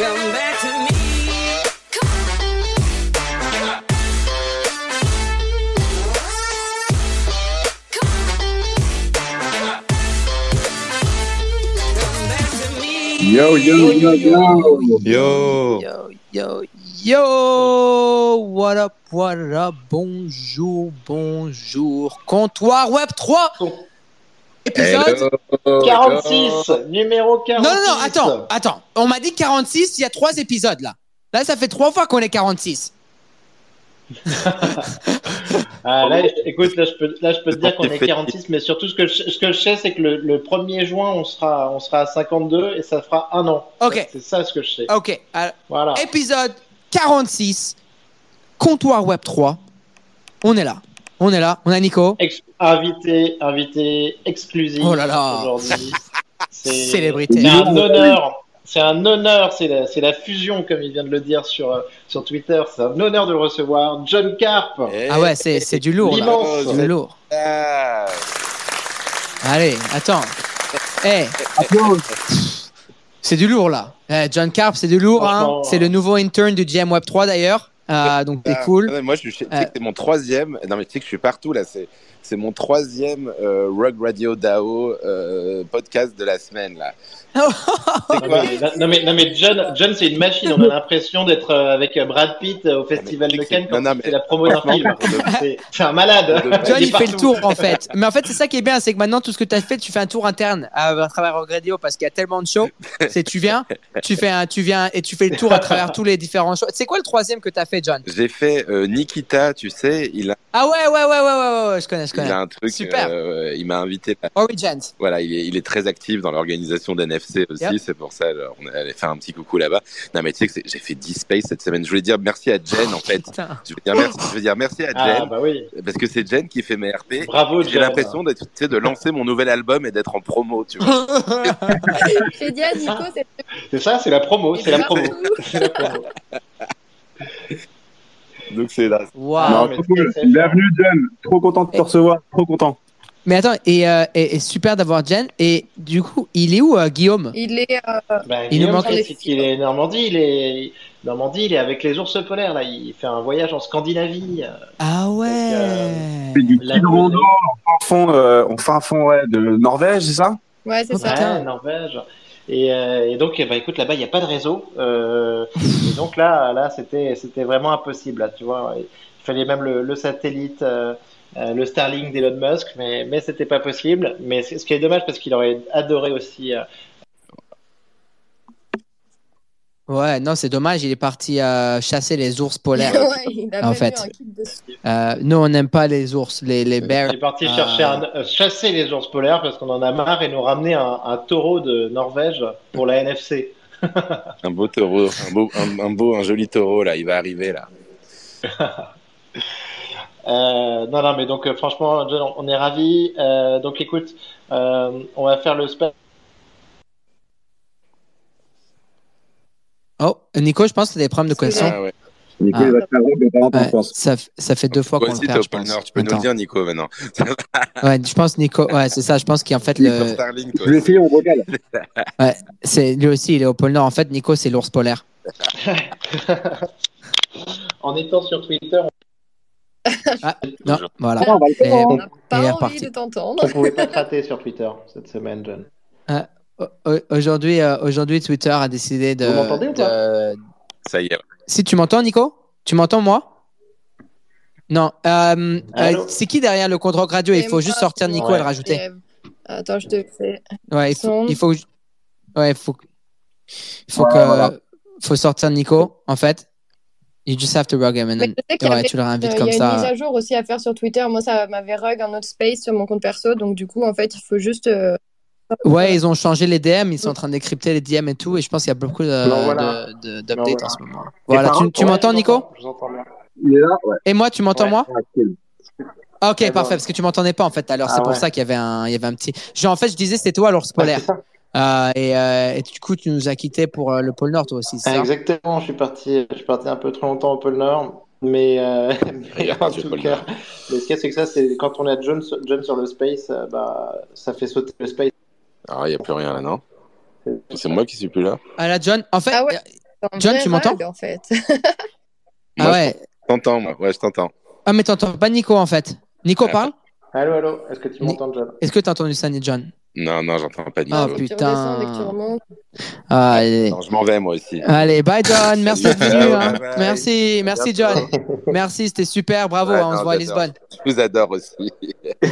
Yo, yo, yo, yo. Yo. Yo, yo, yo, what up, what up, bonjour, bonjour, comptoir web 3, épisode... Hello. 46, numéro 46. Non, non, non, attends, attends, on m'a dit 46, il y a trois épisodes là. Là, ça fait trois fois qu'on est 46. Ah, là, écoute, là je, peux, là, je peux te dire qu'on est 46, mais surtout ce que je, ce que je sais, c'est que le, le 1er juin, on sera, on sera à 52 et ça fera un an. Ok, C'est ça ce que je sais. ok, alors, Voilà. épisode 46, comptoir web 3, on est là, on est là, on a Nico, Ex- invité, invité exclusif Oh là là. aujourd'hui. C'est Célébrité. c'est un honneur. C'est un honneur, c'est la, fusion, comme il vient de le dire sur, euh, sur Twitter. C'est un honneur de le recevoir. John Carp. ah ouais, c'est c'est du lourd là, c'est du lourd. Ah. Allez, attends, eh, c'est du lourd là. Eh, John Carp, c'est du lourd. Hein. C'est le nouveau intern du GM Web 3 d'ailleurs. Euh, donc c'est Ah, cool. ouais, Moi, je, suis- tu sais Euh. que c'est mon troisième. Non, mais tu sais que je suis partout là. C'est, c'est mon troisième euh, Rug Radio DAO euh, podcast de la semaine là. C'est Non mais, non, mais, non, mais John, John c'est une machine. On a l'impression d'être euh, avec Brad Pitt euh, au festival mais de c'est- Cannes quand fait la promo d'un film. C'est- C'est un malade. John, il fait le tour en fait. Mais en fait, c'est ça qui est bien, c'est que maintenant, tout ce que tu as fait, tu fais un tour interne à, à travers Rogue Radio parce qu'il y a tellement de shows. C'est tu viens, tu fais un, tu viens et tu fais le tour à travers tous les différents shows. C'est quoi le troisième que tu as fait, John? J'ai fait euh, Nikita, tu sais, il a, Ah ouais, ouais, ouais, ouais, ouais, ouais, ouais, je connais, je il a un truc. Super. euh, il m'a invité. là. Origins. Voilà, il est, il est très actif dans l'organisation d'NFC aussi. Yep. C'est pour ça alors, on allait faire un petit coucou là-bas. Non, mais tu sais que j'ai fait 10 space cette semaine. Je voulais dire merci à Jen en fait. Putain. Je veux dire merci, je veux dire merci à Jen Ah bah oui. parce que c'est Jen qui fait mes RP. Bravo J'ai l'impression d'être, tu sais, de lancer mon nouvel album et d'être en promo, tu vois. À c'est C'est ça, c'est la promo. C'est la promo. C'est la promo. Donc c'est là. Waouh. Cool. c'est- c'est- Bienvenue, John. Trop content de te recevoir. Trop content. Mais attends, et, euh, et, et super d'avoir Jen. Et du coup, il est où, euh, Guillaume? Il est. euh, Bah, Il nous Guillaume, manque c'est les qu'il est Normandie. Il est Normandie. Il est avec les ours polaires là. Il fait un voyage en Scandinavie. Ah ouais. Fait du La rando en fin fond, euh, en fin fond ouais, de Norvège, c'est ça? Ouais, c'est Oh, ça. Ouais, Norvège. Et, euh, et donc, ben, écoute, là-bas, il n'y a pas de réseau. Euh, et donc là, là, c'était, vraiment impossible. Tu vois, il fallait même le, satellite, euh, le Starlink d'Elon Musk, mais, mais c'était pas possible. Mais ce qui est dommage parce qu'il aurait adoré aussi. euh, Ouais, non, c'est dommage, il est parti euh, chasser les ours polaires. ouais, il a En fait. Euh, nous, on n'aime pas les ours, les, les bears. il est parti chercher un, euh, chasser les ours polaires parce qu'on en a marre et nous ramener un, un taureau de Norvège pour la NFC. Un beau taureau, un beau, un, un beau, un joli taureau là. Il va arriver là. Euh, non, non, mais donc euh, franchement, John, on est ravis. Euh, donc écoute, euh, on va faire le spa- Oh, Nico, je pense que tu as des problèmes de connexion. Ah ouais. Nico, Ah. il va te faire de Ouais, je pense. ça, ça fait deux fois qu'on le perd, au je pôle pense. Nord. Tu peux nous le dire, Nico, maintenant. Ouais, je pense Nico. Ouais, c'est ça. Je pense qu'en fait le, toi essayer mon vocal. ouais, c'est lui aussi, il est au pôle Nord. En fait, Nico, c'est l'ours polaire. en étant sur Twitter, Non, voilà. Ah, on le n'a pas envie de t'entendre. on pouvait pas te rater sur Twitter cette semaine, John. Au- Aujourd'hui, euh, aujourd'hui, Twitter a décidé de. Vous m'entendez ou pas de- Ça y est. Si tu m'entends, Nico? Tu m'entends, moi? Non. Euh, euh, c'est qui derrière le contrôle radio? Il faut moi, juste sortir Nico et le rajouter. Attends, je te fais. Ouais, il faut. Il faut, ouais, il faut, il faut Ouais, que, voilà. faut sortir Nico, en fait. You just have to rug him and then, ouais, avait- tu le euh, réinvites Il y comme a une mise ça. à jour aussi à faire sur Twitter. Moi, ça m'avait rug un autre space sur mon compte perso. Donc, du coup, en fait, il faut juste. Ouais, ils ont changé les DM, ils sont en train d'écrypter les DM et tout, et je pense qu'il y a beaucoup de, voilà. de- de- d'updates Non, en voilà. ce moment. Voilà, par tu, m'entends, Nico? Je vous entends bien. Il est là Ouais. Et moi, tu m'entends, Ouais. moi? Ah, Ok, parfait, parce que tu m'entendais pas en fait tout à l'heure. Ah, c'est pour ouais. ça qu'il y avait un, il y avait un petit. Genre, en fait, je disais c'était toi l'ours Ouais, polaire. c'est. Euh, et, euh, et du coup, tu nous as quittés pour euh, le pôle Nord, toi aussi, c'est Ah, ça? Exactement, je suis parti, je suis parti un peu trop longtemps au pôle Nord, mais, euh, mais en tout cas, mais ce qu'il y a, c'est que ça, c'est quand on a John, sur- John sur le space, bah, ça fait sauter le space. Ah, il n'y a plus rien là, non C'est moi qui suis plus là Ah là, John, en fait, Ah ouais. euh, John, tu m'entends en fait. Ah Moi, ouais. Je t'entends, moi. Ouais, je t'entends. Ah, mais t'entends pas Nico en fait. Nico Ah. parle Allô, allô, est-ce que tu m'entends, John? Est-ce que t'as entendu ça, John? Non, non, j'entends pas du Ah, remontes. Ah, allez. Non, je m'en vais, moi aussi. Allez, bye John, merci d'être venu. hein. Bye bye. Merci, merci John. Merci, c'était super, bravo, Ouais, hein, on se voit à. Lisbonne. Je vous adore aussi.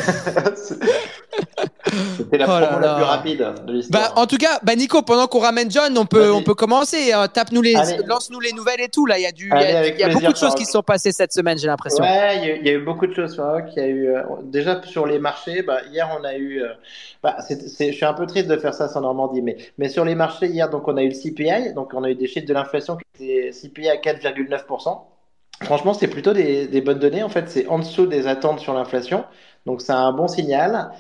C'était la Oh là promo là. la plus rapide de l'histoire. Bah, en tout cas, bah Nico, pendant qu'on ramène John, on peut, on peut commencer. euh, Tape-nous les, lance-nous les nouvelles et tout. Là, il y a du, il y a- Allez, y a beaucoup de choses qui se sont passées cette semaine, j'ai l'impression. Ouais, il y, a- il y a eu beaucoup de choses. Il y a eu euh, déjà sur les marchés. Bah, hier, on a eu. euh, bah, je suis un peu triste de faire ça sans Normandie, mais sur les marchés hier, donc on a eu le CPI, donc on a eu des chiffres de l'inflation qui étaient CPI à 4,9%. Franchement, c'est plutôt des, des bonnes données. En fait, c'est en dessous des attentes sur l'inflation, donc c'est un bon signal.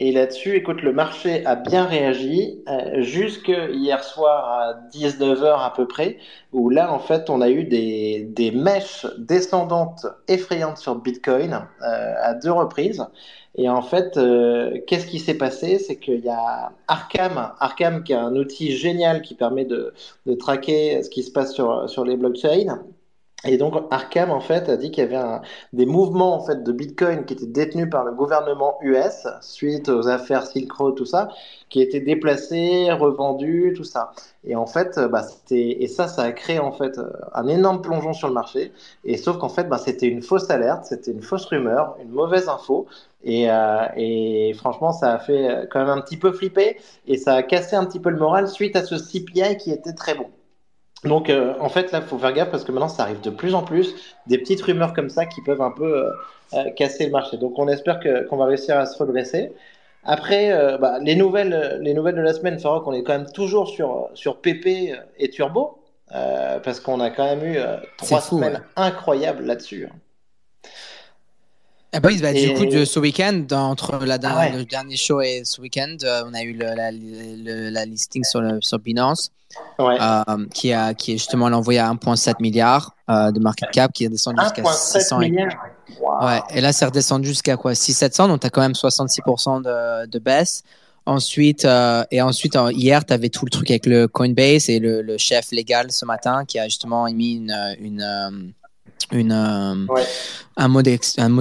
Et là-dessus, écoute, le marché a bien réagi euh, jusque hier soir à 19h à peu près, où là, en fait, on a eu des, des mèches descendantes effrayantes sur Bitcoin euh, à deux reprises. Et en fait, euh, qu'est-ce qui s'est passé? C'est qu'il y a Arkham, Arkham qui est un outil génial qui permet de, de traquer ce qui se passe sur, sur les blockchains. Et donc Arkham en fait a dit qu'il y avait un- des mouvements en fait de Bitcoin qui étaient détenus par le gouvernement US suite aux affaires Silk Road tout ça, qui étaient déplacés, revendus, tout ça. Et en fait, bah, c'était et ça, ça a créé en fait un énorme plongeon sur le marché. Et sauf qu'en fait, bah, c'était une fausse alerte, c'était une fausse rumeur, une mauvaise info. Et, euh, et franchement, ça a fait quand même un petit peu flipper et ça a cassé un petit peu le moral suite à ce CPI qui était très bon. Donc, euh, en fait, là, il faut faire gaffe parce que maintenant, ça arrive de plus en plus, des petites rumeurs comme ça qui peuvent un peu euh, euh, casser le marché. Donc, on espère qu'on va réussir à se redresser. Après, euh, bah, les, nouvelles, les nouvelles de la semaine, Farok, on est quand même toujours sur, sur PP et Turbo, parce qu'on a quand même eu trois fou, semaines ouais. incroyables là-dessus. Ah bah oui, bah, Et- du coup, de ce week-end, entre la, Ah ouais. le dernier show et ce week-end, on a eu le- la, le- la listing sur, le, sur Binance, Ouais. euh, qui, a, qui est justement l'envoyé à 1,7 milliard euh, de market cap, qui est descendu jusqu'à 1,7 600 et-. Wow. Ouais, et là, c'est redescendu jusqu'à quoi? 600-700, donc tu as quand même 66% de, de baisse. Ensuite, euh, et ensuite hier, tu avais tout le truc avec le Coinbase et le, le chef légal ce matin qui a justement émis une, une, une, euh, Ouais. un mot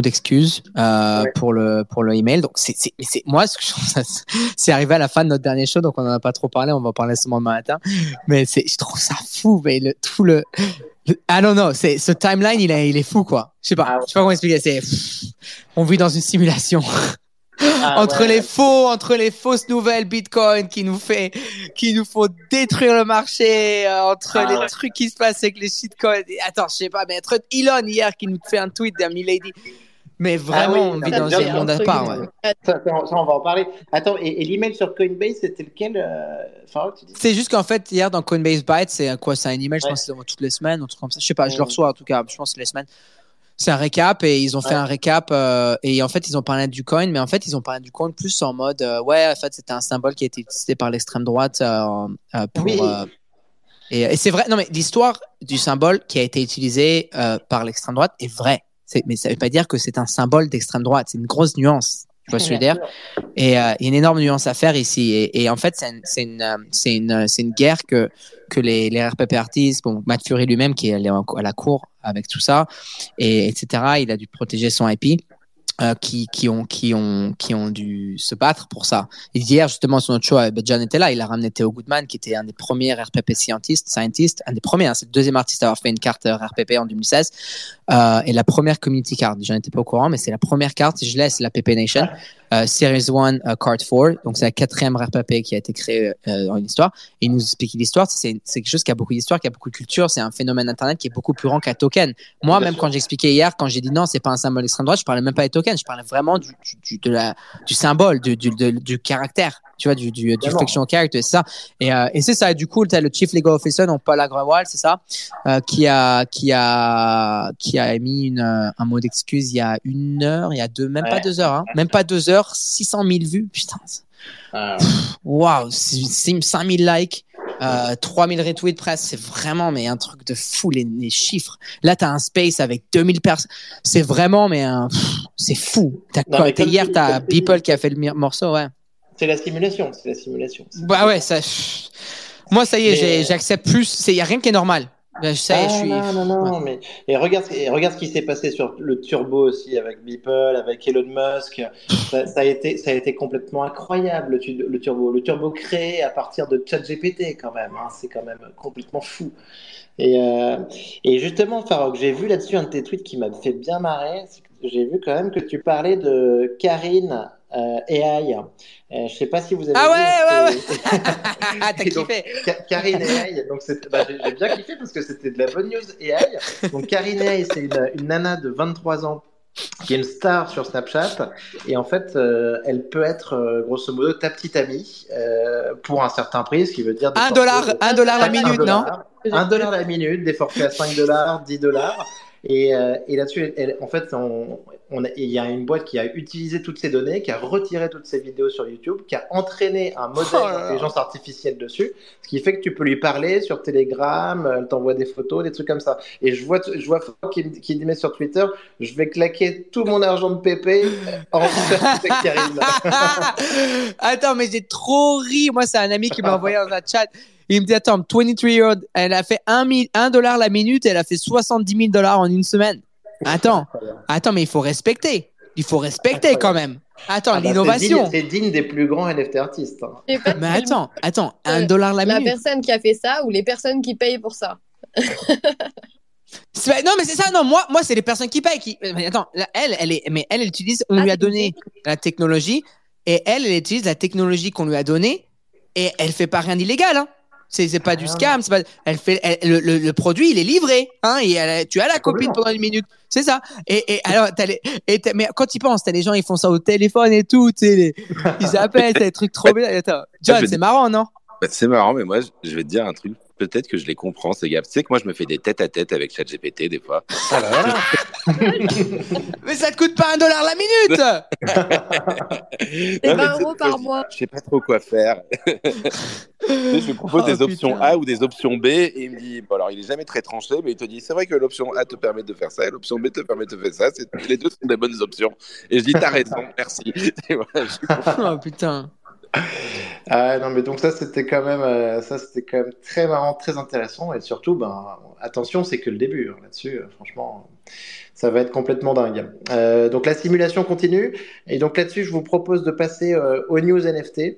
d'excuse euh, Ouais. pour le pour le email. Donc c'est moi c'est arrivé à la fin de notre dernier show donc on en a pas trop parlé, on va en parler seulement demain matin. Mais c'est je trouve ça fou mais le tout le le- I don't know, c'est ce timeline il est il est fou quoi. Je sais pas, Ah je sais pas comment expliquer, c'est on vit dans une simulation Ah entre ouais. les faux, entre les fausses nouvelles Bitcoin qui nous fait, qui nous font détruire le marché, euh, entre Ah les ouais. trucs qui se passent avec les shitcoins. Attends, je sais pas, mais entre Elon hier qui nous fait un tweet d'un milady. Mais vraiment, Ah oui, on vit ça dans un monde à part. ouais. Ça, on va en parler. Attends, et, et l'email sur Coinbase, c'était lequel euh, dis? C'est juste qu'en fait, hier dans Coinbase Byte, c'est quoi C'est un email, je pense que c'est dans toutes les semaines, un truc comme ça. Je sais pas, je le reçois en tout cas, je pense que les semaines. C'est un récap et ils ont fait Ouais. un récap euh, et en fait ils ont parlé du coin, mais en fait ils ont parlé du coin plus en mode euh, ouais en fait c'était un symbole qui a été utilisé par l'extrême droite euh, euh, pour Oui. et, et c'est vrai non mais l'histoire du symbole qui a été utilisé par l'extrême droite est vraie. Mais ça veut pas dire que c'est un symbole d'extrême droite. C'est une grosse nuance. Tu vois ce que je veux dire? Et il y a une énorme nuance à faire ici. Et, et en fait, c'est une, c'est une, une, c'est une guerre que, que les, les RPP artistes, bon, Matt lui-même qui est allé à la cour avec tout ça, et etc. Il a dû protéger son IP. euh, qui, qui, ont, qui, ont, qui ont dû se battre pour ça. Hier, justement, sur notre show, euh, John était là. Il a ramené Theo Goodman, qui était un des premiers RPP scientistes, scientist, un des premiers. hein, c'est le deuxième artiste à avoir fait une carte euh, RPP en 2016. Euh, et la première community card. J'en étais pas au courant, mais c'est la première carte. Je laisse la PP Nation. Euh, Series 1 euh, Card 4. Donc, c'est la quatrième RPP qui a été créée euh, dans une histoire. Et il nous explique l'histoire. C'est quelque chose qui a beaucoup d'histoire, qui a beaucoup de culture. C'est un phénomène Internet qui est beaucoup plus grand qu'un token. Moi, Bien même sûr. quand j'expliquais hier, quand j'ai dit non, c'est pas un symbole d'extrême droite, je parlais même pas des tokens. Je parlais vraiment du, du, du- de la, du symbole, du, du, de- du caractère. Tu vois, du, du, du fictional character, c'est ça. Et, euh, et c'est ça. Et du coup, tu as le Chief Legal Officer, donc Paul Agrawal, c'est ça, euh, qui a, qui a, qui a émis une, un mot d'excuse il y a une heure, il y a deux, même pas deux heures, hein, même pas deux heures, 600 000 vues, putain. Ah, Waouh, 5000 likes, euh, 3000 retweets presque, c'est vraiment mais un truc de fou les, les chiffres. Là, tu as un space avec 2000 personnes. C'est vraiment mais un- c'est fou. T'as Non, t'as- comme hier tu- tu as comme tu dis- People qui a fait le morceau, ouais. C'est la simulation, c'est la simulation. Bah ouais, ça. Moi, ça y est, Mais- j'ai- j'accepte plus. Il y a rien qui est normal. Ben, Ça y est, Ah, je suis. non, non, non, mais et regarde, et regarde ce qui s'est passé sur le turbo aussi avec Beeple, avec Elon Musk. Ça, ça a été, ça a été complètement incroyable le, tu- le turbo. Le turbo créé à partir de ChatGPT quand même. hein, c'est quand même complètement fou. Et, euh, et justement, Farok, j'ai vu là-dessus un de tes tweets qui m'a fait bien marrer. J'ai vu quand même que tu parlais de Karine euh, AI. Euh, je sais pas si vous avez Ah vu. ouais, c'est- Ah, t'as donc, kiffé. Ka- Karine AI, donc bah, j'ai bien kiffé parce que c'était de la bonne news AI. Donc Karine AI, c'est une, une nana de 23 ans qui est une star sur Snapchat et en fait, euh, elle peut être euh, grosso modo ta petite amie euh, pour un certain prix, ce qui veut dire Un dollar, de- un dollar la un minute, non? Dollar, Un dollar la minute, des forfaits à 5 dollars, 10 dollars. Et, euh, et là-dessus, en fait, on, on a- il y a une boîte qui a utilisé toutes ces données, qui a retiré toutes ces vidéos sur YouTube, qui a entraîné un modèle Oh d'intelligence artificielle dessus, ce qui fait que tu peux lui parler sur Telegram, elle t'envoie des photos, des trucs comme ça. Et je vois, je vois qui, qui met sur Twitter, je vais claquer tout mon argent de PP en avec Karine. Attends, mais j'ai trop ri. Moi, c'est un ami qui m'a envoyé dans un chat. Il me dit Attends, 23 year old, elle a fait 1 dollar la minute, elle a fait 70 000 dollars en une semaine. Attends, attends, mais il faut respecter. Il faut respecter quand même. Attends, Ah bah, l'innovation. C'est digne, des plus grands NFT artistes. hein. Mais attends, attends, 1 Euh, dollar la la minute. personne qui a fait ça ou les personnes qui payent pour ça. Non, mais c'est ça. Non, moi, moi, c'est les personnes qui payent. Qui... Mais attends, là, elle, elle est, mais elle, elle utilise. On Ah, lui a donné la technologie et elle, elle utilise la technologie qu'on lui a donnée et elle fait pas rien d'illégal. Hein. C'est, pas du Ah, scam. C'est pas. Elle fait. elle- le, le, le produit, il est livré. Hein. Et elle- tu as la copine pendant une minute. C'est ça. Et, et alors, t'as les, et mais quand tu penses, t'as les gens, ils font ça au téléphone et tout. Les- ils appellent, t'as des trucs trop bien. Attends, John, c'est marrant, non? Bah, c'est marrant, mais moi, je- je vais te dire un truc. Peut-être que je les comprends, ces gars. Tu sais que moi, je me fais des têtes à tête avec ChatGPT des fois. Ah. Mais ça te coûte pas un dollar la minute. C'est Non, mais 20 tu sais, euros par mois. Je sais pas trop quoi faire. Je lui propose Oh, des options. A ou des options B et il me dit, bon alors il est jamais très tranché, mais il te dit, c'est vrai que l'option A te permet de faire ça et l'option B te permet de faire ça. Les deux sont des bonnes options. Et je dis, t'as raison, merci. Et voilà, je- oh putain. Ah non mais donc ça c'était quand même euh, ça c'était quand même très marrant, très intéressant et surtout ben attention c'est que le début hein, là-dessus euh, franchement ça va être complètement dingue. Euh, donc la simulation continue et donc là-dessus je vous propose de passer aux news NFT.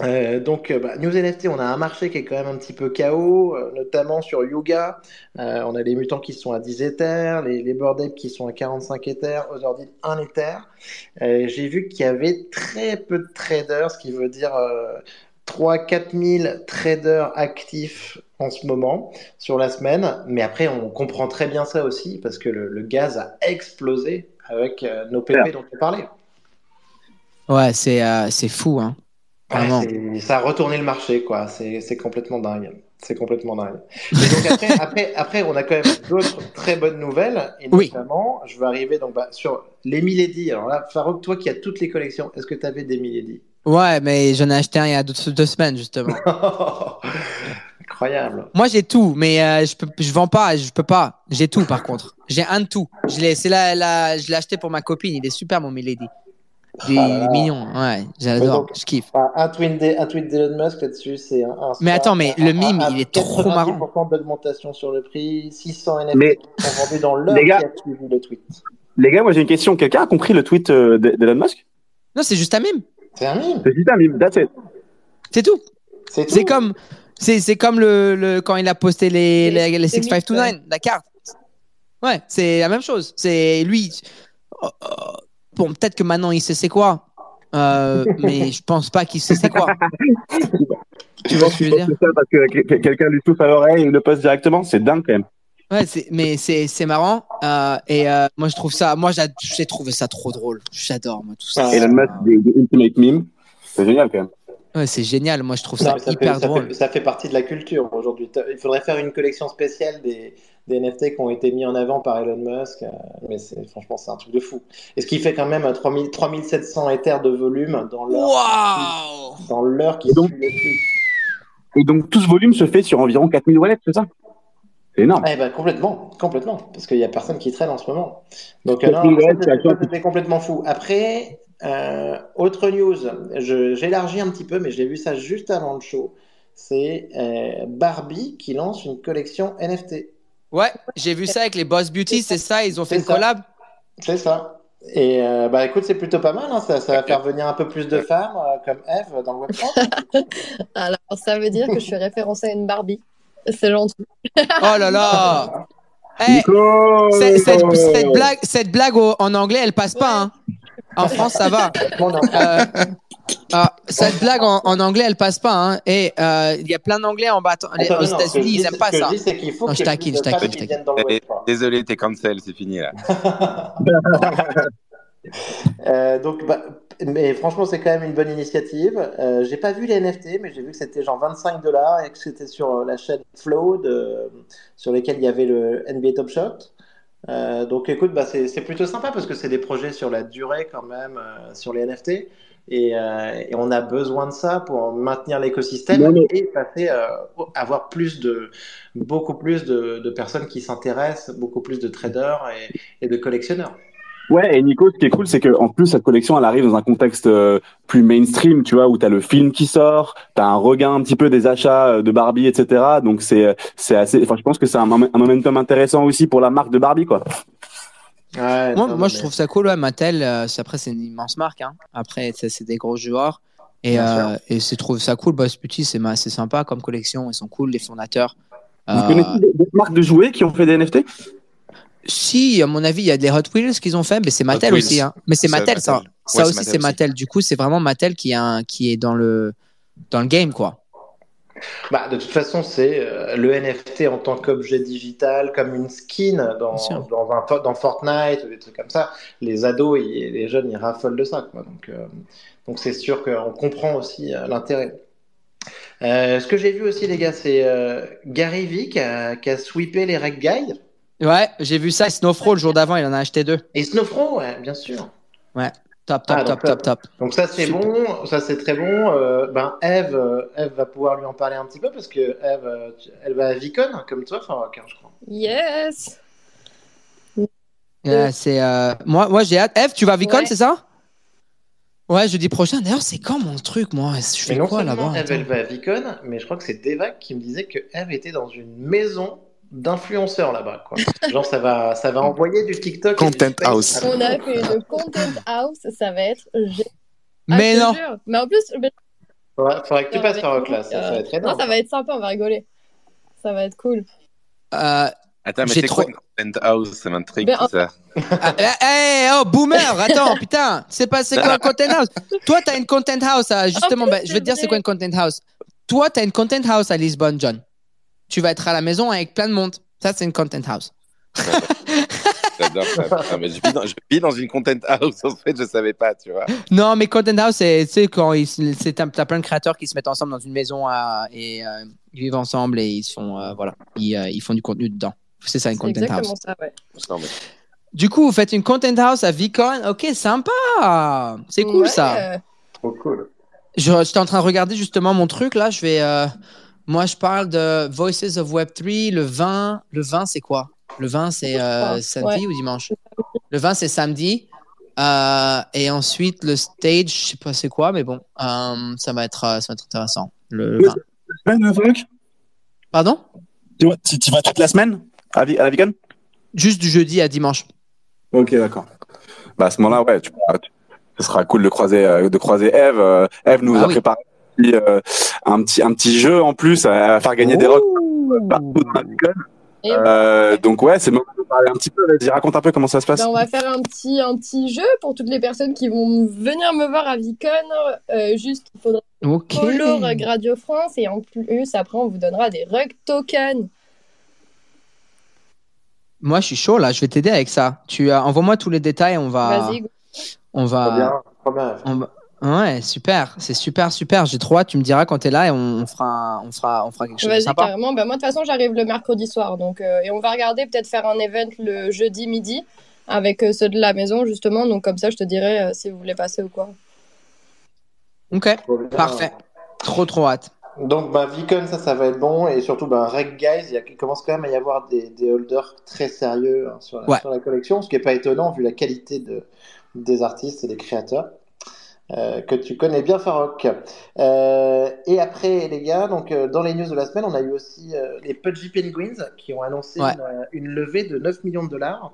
Euh, donc euh, bah, news NFT on a un marché qui est quand même un petit peu chaos euh, notamment sur Yuga Euh, on a les mutants qui sont à 10 Ethers, les, les Bored Ape qui sont à 45 Ethers, Ozordil 1 Ether. Euh, J'ai vu qu'il y avait très peu de traders, ce qui veut dire euh, 3-4 000 traders actifs en ce moment sur la semaine. Mais après, on comprend très bien ça aussi parce que le, le gaz a explosé avec euh, nos PP dont tu parlais. Ouais, c'est euh, c'est fou, hein. Ouais, c'est- ça a retourné le marché, quoi. C'est complètement dingue. C'est complètement dingue. Et donc après, après, après, on a quand même d'autres très bonnes nouvelles. Et Oui. notamment, je vais arriver donc, bah, sur les Milady. Alors là, Farouk, toi qui as toutes les collections, est-ce que tu avais des Milady Ouais, mais j'en ai acheté un il y a deux, deux semaines, justement. Incroyable. Moi, j'ai tout, mais euh, je peux, je vends pas, je peux pas. J'ai tout, par contre. J'ai un de tout. Je l'ai, je l'ai acheté pour ma copine. Il est super, mon Milady. Il, est- Ah il mignon. Ouais, Mais j'adore. Je kiffe. Un tweet d'E- un tweet d'Elon Musk là-dessus, c'est un, un Mais attends, mais le mime, il est trop 90% marrant. d'augmentation sur le prix, 600 NFT Mais- sont vendus dans l'heure Les qui gars- a suivi le tweet. Les gars, moi j'ai une question. Quelqu'un a compris le tweet euh, de- d'Elon Musk? Non, c'est juste un mime. C'est un mime. C'est juste un meme, that's it. C'est tout. C'est tout. C'est comme, c'est, c'est comme le, le, quand il a posté les, Les- les, les les 6529, la carte. Ouais, c'est la même chose. C'est lui. Oh, oh, Bon, peut-être que maintenant il sait c'est quoi. Euh, mais je pense pas qu'il sait c'est quoi. tu vois ce que je veux dire? C'est ça parce que que- que- quelqu'un lui touche à l'oreille et il le poste directement. C'est dingue quand même. Ouais, mais c'est, c'est marrant. Euh, et euh, moi, je trouve ça, moi, j'a- j'ai trouvé ça trop drôle. J'adore, moi, tout ça. Ah, Elon Musk, des, des ultimate meme. C'est génial quand même. Ouais, c'est génial. Moi, je trouve Non, ça hyper fait, ça, drôle. fait, ça fait partie de la culture aujourd'hui. Il faudrait faire une collection spéciale des, des NFT qui ont été mis en avant par Elon Musk. euh, Mais c'est, franchement, c'est un truc de fou. Et ce qui fait quand même euh, 3000 3700 Ethers de volume dans l'heure, Waouh dans l'heure qui donc- suit le tweet. Et donc tout ce volume se fait sur environ 4000 wallets, c'est ça? C'est énorme. Eh ben, complètement, complètement, parce qu'il y a personne qui traîne en ce moment. Donc, euh, non, ça, ça, complètement fou. Après, euh, autre news, je- j'élargis un petit peu, mais j'ai vu ça juste avant le show. c'est euh, Barbie qui lance une collection NFT. Ouais, j'ai vu ça avec les Boss Beauty, c'est ça, ils ont fait une ça. collab? C'est ça. Et euh, bah écoute, c'est plutôt pas mal. hein. Ça, ça va faire venir un peu plus de femmes euh, comme Eve dans le Web3. Alors, ça veut dire que je suis référencée à une Barbie. C'est gentil. Oh là là Eh, cette, cette blague, cette blague au- en anglais, elle passe pas. Hein. En France, ça va. Euh, ah, cette blague en, en anglais, elle passe pas. Hein. Et euh, il y a plein d'anglais en battant. les- Attends, aux États-Unis, ils aiment pas ça. je taquine, je taquine, femmes je qui taquine. viennent dans le Web3. Désolé, t'es cancel, c'est fini là. Euh, donc, bah, mais franchement, c'est quand même une bonne initiative. Euh, j'ai pas vu les NFT, mais j'ai vu que c'était genre 25 dollars et que c'était sur la chaîne Flow, de, sur lesquels il y avait le NBA Top Shot. Euh, donc, écoute, bah, c'est plutôt sympa parce que c'est des projets sur la durée quand même, euh, sur les NFT. Et, euh, et on a besoin de ça pour maintenir l'écosystème mais- et passer, euh, avoir plus de, beaucoup plus de, de personnes qui s'intéressent, beaucoup plus de traders et, et de collectionneurs. Ouais, et Nico, ce qui est cool, c'est que en plus cette collection, elle arrive dans un contexte euh, plus mainstream, tu vois, où t'as le film qui sort, t'as un regain un petit peu des achats euh, de Barbie, etc. Donc c'est c'est assez. Enfin, je pense que c'est un, un momentum intéressant aussi pour la marque de Barbie, quoi. Ouais, Moi, non, moi mais- je trouve ça cool. Ouais, Mattel, euh, après, c'est une immense marque. Hein. Après, c'est des gros joueurs. Et, euh, et c'est trouve ça cool. Boss Beauty, c'est c'est sympa comme collection. Ils sont cool, les fondateurs. Vous Euh, connaissez d'autres marques de jouets qui ont fait des NFT si, à mon avis, il y a des Hot Wheels qu'ils ont fait, mais c'est Mattel aussi. Hein. Mais c'est Mattel, ça. Mattel. Ça Ouais, aussi, c'est. Mattel. Du coup, c'est vraiment Mattel qui, a un- qui est dans le, dans le game, quoi. Bah, de toute façon, c'est euh, le NFT en tant qu'objet digital, comme une skin dans, dans, un, dans Fortnite ou des trucs comme ça. Les ados et les jeunes, ils raffolent de ça. Quoi. Donc, euh, donc c'est sûr qu'on comprend aussi euh, l'intérêt. Euh, ce que j'ai vu aussi, les gars, c'est euh, Gary Vee qui a, qui a sweepé les reg guides. Ouais, j'ai vu ça. Snowfro, le jour d'avant, il en a acheté deux. Et Snowfro, ouais, bien sûr. Top, top, Ah, top, ça- top, top. Donc ça c'est bon, ça c'est très bon. Euh, ben Eve, euh, Eve va pouvoir lui en parler un petit peu parce que Eve, euh, elle va à Vicon comme toi, Farok, hein, je crois. Yes. Ouais, c'est euh, moi, moi j'ai hâte. Eve, tu vas à Vicon, Ouais. c'est ça? Ouais, jeudi prochain. D'ailleurs, c'est quand mon truc, moi? Je fais non quoi là-bas? Eve, elle va à Vicon, mais je crois que c'est Devac qui me disait que Eve était dans une maison d'influenceurs là-bas, quoi. Genre ça va, ça va envoyer du TikTok. du Content house. On a fait une content house. Ça va être. Mais Ah, te non jure. Mais en plus, mais- que tu passes nous, là, ça, ça euh, va être Non, énorme. ça va être sympa. On va rigoler. Ça va être cool. Euh, Attends, mais J'ai c'est trop- quoi une content house? Ça m'intrigue Ben, tout ça. ah, eh, oh, boomer Attends, putain C'est pas c'est quoi un content house? Toi, t'as une content house, justement. En plus, bah, je vais te dire, c'est c'est quoi une content house? Toi, t'as une content house à Lisbonne, John. Tu vas être à la maison avec plein de monde. Ça, c'est une content house. J'adore ça. Mais je, vis dans, je vis dans une content house, en fait, je savais pas, tu vois. Non, mais content house, c'est tu sais, quand t'as, plein de créateurs qui se mettent ensemble dans une maison à- et euh, ils vivent ensemble et ils font, euh, voilà, ils, euh, ils font du contenu dedans. C'est ça une C'est content exactement house. ça, ouais. Non, mais Du coup, vous faites une content house à Vicon. Ok, sympa. C'est cool Ouais, ça. Trop cool. Je, j'étais en train de regarder justement mon truc là. Je vais, euh, moi, je parle de Voices of Web 3. Le 20, le 20, c'est quoi? Le 20, c'est euh, Ouais. samedi ou dimanche? Le 20, c'est samedi. Euh, et ensuite, le stage, je sais pas c'est quoi, mais bon, euh, ça va être, ça va être intéressant. Le 20. Semaine, Farok Pardon? Tu vas toute la semaine à, la Vicon Juste du jeudi à dimanche. Ok, d'accord. Bah, à ce moment-là, ouais, tu, ce sera cool de croiser, de croiser Eve. Eve nous Ah a oui. préparé euh, un petit, un petit jeu en plus à, faire gagner des rocks partout dans la Euh, donc ouais, c'est moment de parler un petit peu. Vas-y, raconte un peu comment ça se passe. Ben, on va faire un petit, un petit jeu pour toutes les personnes qui vont venir me voir à Vicon. Euh, juste, il faudra Ok. follow Rug Radio France et en plus, après, on vous donnera des Rug tokens. Moi, je suis chaud là. Je vais t'aider avec ça. Tu euh, envoie-moi tous les détails. On va, Vas-y, on Trop bien, trop bien. on va- Ouais, super. C'est super, super. J'ai trop hâte. Tu me diras quand t'es là et on, fera, on fera, on fera quelque chose Vas-y, sympa. carrément. Ben, moi, de toute façon, j'arrive le mercredi soir. Donc, euh, et on va regarder, peut-être faire un event le jeudi midi avec euh, ceux de la maison, justement. Donc, comme ça, je te dirai euh, si vous voulez passer ou quoi. Ok. Parfait. Trop, trop hâte. Donc, bah, Vicon, ça, ça va être bon. Et surtout, bah, Reg Guys, il, y a, il commence quand même à y avoir des, des holders très sérieux hein, sur, la, Ouais. sur la collection, ce qui n'est pas étonnant vu la qualité de, des artistes et des créateurs. Euh, que tu connais bien, Farok. Euh, et après, les gars, donc euh, dans les news de la semaine, on a eu aussi euh, les Pudgy Penguins qui ont annoncé Ouais. une, euh, une levée de 9 millions de dollars.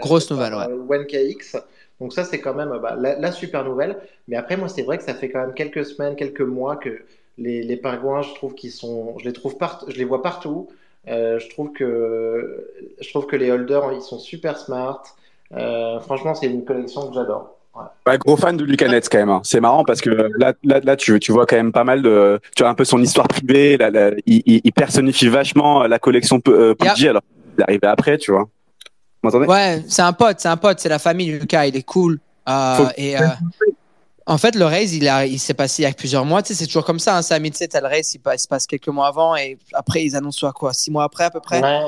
Grosse nouvelle, ouais. euh, 1KX. Donc ça, c'est quand même bah, la, la super nouvelle. Mais après, moi, c'est vrai que ça fait quand même quelques semaines, quelques mois que les, les pingouins, je trouve qu'ils sont, je les trouve part, je les vois partout. Euh, je trouve que, je trouve que les holders, ils sont super smart. Euh, franchement, c'est une collection que j'adore. Ouais. Gros fan de Luca Netz quand même. hein. C'est marrant parce que là, là, là, tu, tu vois quand même pas mal de, tu as un peu son histoire privée. Là, là, il, il- personnifie vachement la collection euh, alors il est arrivé après, tu vois. Vous m'entendez? Ouais, c'est un pote, c'est un pote, c'est la famille Lucas, il est cool. Euh, Faut- et euh, en fait, le race, il, a, il s'est passé il y a plusieurs mois. Tu sais, c'est toujours comme ça. Hein, tu sais, t'as le race, il, il se passe quelques mois avant et après, ils annoncent soit quoi Six mois après, à peu près Ouais.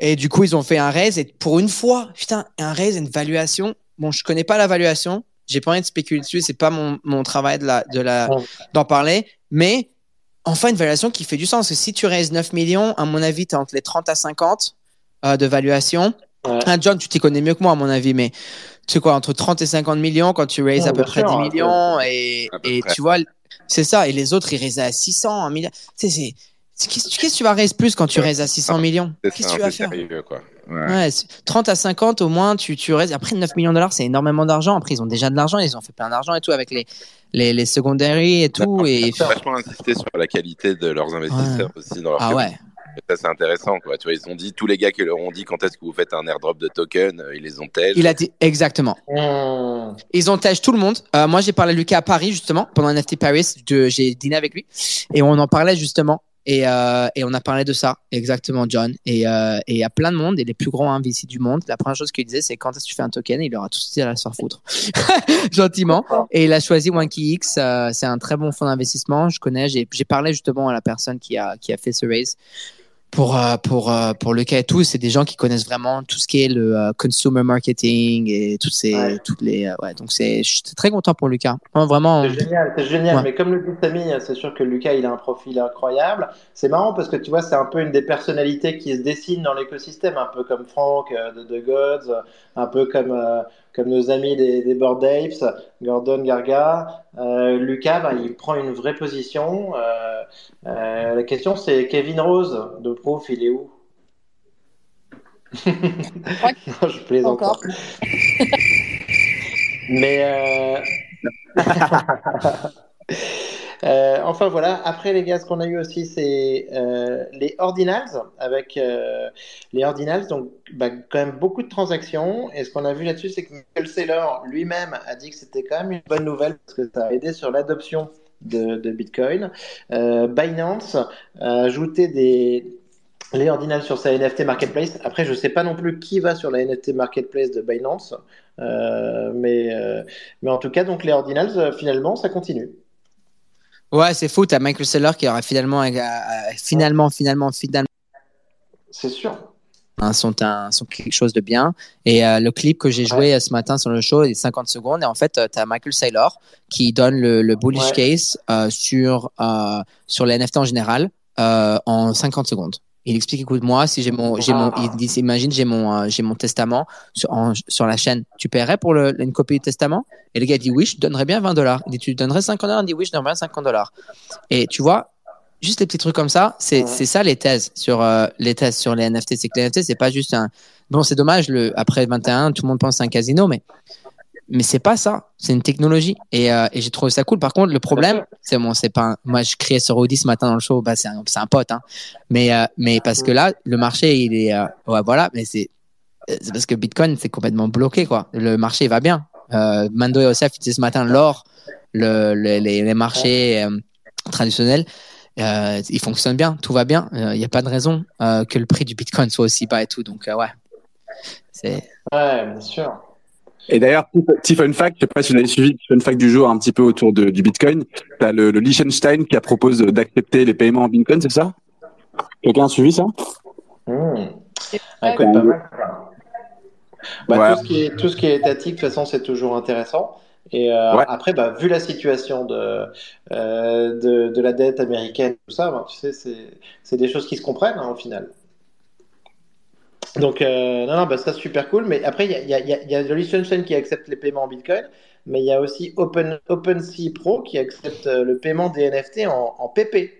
Et du coup, ils ont fait un raise. Et pour une fois, putain, un raise, une valuation. Bon, je connais pas la valuation. J'ai pas envie de spéculer dessus. C'est pas mon, mon travail de la, de la, d'en parler. Mais enfin, une valuation qui fait du sens. Parce que si tu raises 9 millions, à mon avis, tu entre les 30 à 50 euh, de valuation. Ouais. Ah, John, tu t'y connais mieux que moi, à mon avis. Mais tu sais quoi, entre 30 et 50 millions, quand tu raises Ouais, à peu près sûr, 10 hein, millions. Et, et tu vois, c'est ça. Et les autres, ils raisaient à 600, 1 milliard. Tu sais, c'est. c'est- Qu'est-ce que tu vas raiser plus quand tu raises à 600 millions? C'est Qu'est-ce que tu vas faire? sérieux, quoi. Ouais. Ouais, c'est- 30 à 50 au moins, tu, tu restes. Après, 9 millions de dollars, c'est énormément d'argent. Après, ils ont déjà de l'argent, ils ont fait plein d'argent et tout avec les, les, les secondaries et tout. Non, Et... Ils ont vachement insisté sur la qualité de leurs investisseurs aussi dans leur Ah ouais. Ça, c'est intéressant, quoi. Tu vois, ils ont dit, tous les gars qui leur ont dit quand est-ce que vous faites un airdrop de token, euh, ils les ont tel. Il a dit exactement. Mmh. Ils ont tèche tout le monde. Euh, moi, j'ai parlé à Lucas à Paris, justement, pendant NFT Paris. J'ai dîné avec lui. Et on en parlait, justement. Et, euh, et on a parlé de ça, exactement, John. Et euh, il y a plein de monde, et les plus grands VC du monde. La première chose qu'il disait, c'est quand est-ce que tu fais un token Il aura tout de suite à la faire foutre. Gentiment. Et il a choisi OneKeyX. Euh, c'est un très bon fonds d'investissement. Je connais. J'ai j'ai parlé justement à la personne qui a, qui a fait ce raise. Pour, euh, pour, euh, pour le cas et tout, c'est des gens qui connaissent vraiment tout ce qui est le euh, consumer marketing et toutes ces, Ouais. toutes les, ouais, donc c'est, je suis très content pour Lucas. Vraiment. C'est génial, c'est génial. Ouais. Mais comme le dit Samy, c'est sûr que Lucas, il a un profil incroyable. C'est marrant parce que tu vois, c'est un peu une des personnalités qui se dessinent dans l'écosystème, un peu comme Franck de The Gods, un peu comme, euh, comme nos amis des, des Bored Apes, Gordon Garga. Euh, Lucas, bah, il prend une vraie position. Euh, euh, la question, c'est Kevin Rose de Proof, il est où? Non, je plaisante. Encore. Mais euh, enfin voilà. Après les gars, ce qu'on a eu aussi, c'est euh, les ordinals avec euh, les ordinals. Donc bah, quand même beaucoup de transactions. Et ce qu'on a vu là-dessus, c'est que Michael Saylor lui-même a dit que c'était quand même une bonne nouvelle parce que ça a aidé sur l'adoption de, Bitcoin. Binance a ajouté des les ordinals sur sa NFT marketplace. Après, je sais pas non plus qui va sur la NFT marketplace de Binance, mais mais en tout cas, donc les ordinals, finalement, ça continue. Ouais, c'est fou. T'as Michael Saylor qui aura finalement, euh, finalement, finalement, finalement, C'est sûr. hein, sont un, sont quelque chose de bien. Et euh, le clip que j'ai joué euh, ce matin sur le show est 50 secondes. Et en fait, tu as Michael Saylor qui donne le, le bullish Ouais. case euh, sur, sur les NFT en général en 50 secondes. Il explique, écoute, moi, si j'ai mon, j'ai mon, il dit, imagine, j'ai mon, euh, j'ai mon testament sur, en- sur la chaîne. Tu paierais pour le, une copie du testament? Et le gars dit, oui, je te donnerais bien 20 dollars. Il dit, tu donnerais 50 dollars? Il dit, oui, je donnerais bien 50 dollars. Et tu vois, juste les petits trucs comme ça, c'est, Ouais. c'est ça les thèses sur, euh, les thèses sur les NFT. C'est que les NFT, c'est pas juste un, bon, c'est dommage, le, après 21, tout le monde pense à un casino, mais, mais c'est pas ça. C'est une technologie. Et, euh, et j'ai trouvé ça cool. Par contre, le problème, c'est bon, c'est pas, un- moi, je criais sur Audi ce matin dans le show, bah, c'est un, un pote, hein. Mais, euh, mais parce que là, le marché, il est, euh, ouais, voilà, mais c'est, c'est parce que Bitcoin, c'est complètement bloqué, quoi. Le marché va bien. Mando et Osef, il disait ce matin, l'or, le, le- les, les marchés traditionnels, ils fonctionnent bien, tout va bien. Il n'y a pas de raison que le prix du Bitcoin soit aussi bas et tout. Donc, ouais. C'est... Ouais, bien sûr. Et d'ailleurs, petit- fun fact, je sais pas si vous avez suivi fun fact du jour un petit peu autour de, du Bitcoin. T'as le, le Liechtenstein qui a proposé d'accepter les paiements en Bitcoin, c'est ça? Quelqu'un a suivi ça? Mmh. Ah, écoute, pas mal. Bah, Ouais. tout, ce qui est, tout ce qui est étatique, de toute façon, c'est toujours intéressant. Et euh, Ouais. après, bah, vu la situation de, euh, de, de la dette américaine, tout ça, bah, tu sais, c'est c'est des choses qui se comprennent hein, au final. Donc, euh, non, non, bah, ça, super cool. Mais après, il y a, y a, y a- il y a The Liechtenstein qui accepte les paiements en Bitcoin, mais il y a aussi Open, OpenSea Pro qui accepte euh, le paiement des NFT en, en PP.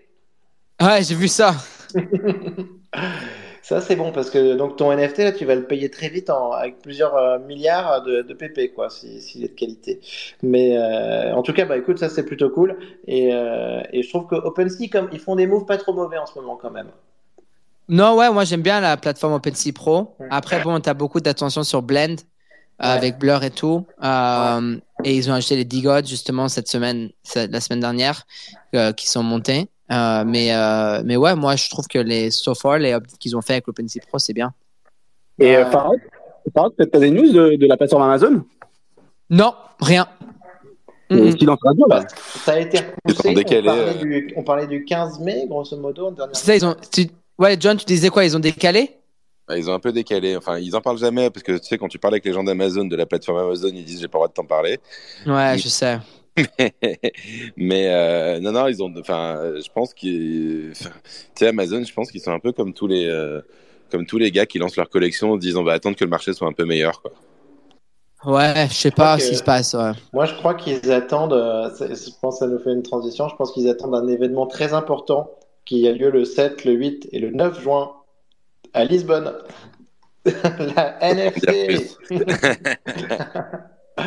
Ouais, j'ai vu ça. Ça, c'est bon parce que donc ton NFT, là, tu vas le payer très vite en- avec plusieurs euh, milliards de, de PP, quoi, si- s'il est de qualité. Mais euh, en tout cas, bah écoute, ça, c'est plutôt cool. Et, et je trouve que OpenSea, comme ils font des moves pas trop mauvais en ce moment, quand même. Non, ouais, moi j'aime bien la plateforme OpenSea Pro. Après, bon, tu as beaucoup d'attention sur Blend euh, Ouais. avec Blur et tout. Euh, Et ils ont acheté les Digods justement cette semaine, cette- la semaine dernière, euh, qui sont montés. Euh, mais, euh, mais ouais, moi je trouve que les so far, les updates qu'ils ont fait avec l'OpenSea Pro, c'est bien. Et euh, Farad, t'as des news de, de la plateforme Amazon? Non, rien. Radio, là? Ça a été repoussé. On, parlait du, on parlait du 15 mai, grosso modo, en dernière C'est ça, ils ont. tu- Ouais, John, tu disais quoi Ils ont décalé? Bah, Ils ont un peu décalé. Enfin, ils en parlent jamais parce que tu sais, quand tu parles avec les gens d'Amazon, de la plateforme Amazon, ils disent j'ai pas le droit de t'en parler. Ouais, je sais. Mais euh, non, non, ils ont. Enfin, je pense qu'ils. enfin, Tu sais, Amazon, je pense qu'ils sont un peu comme tous les. euh, Comme tous les gars qui lancent leur collection en disant on va attendre que le marché soit un peu meilleur. Quoi. Ouais, je sais pas ce qui se passe. ouais. Moi, je crois qu'ils attendent, euh, je pense que ça nous fait une transition, je pense qu'ils attendent un événement très important qui a lieu le 7, le 8 et le 9 juin à Lisbonne. La NFT.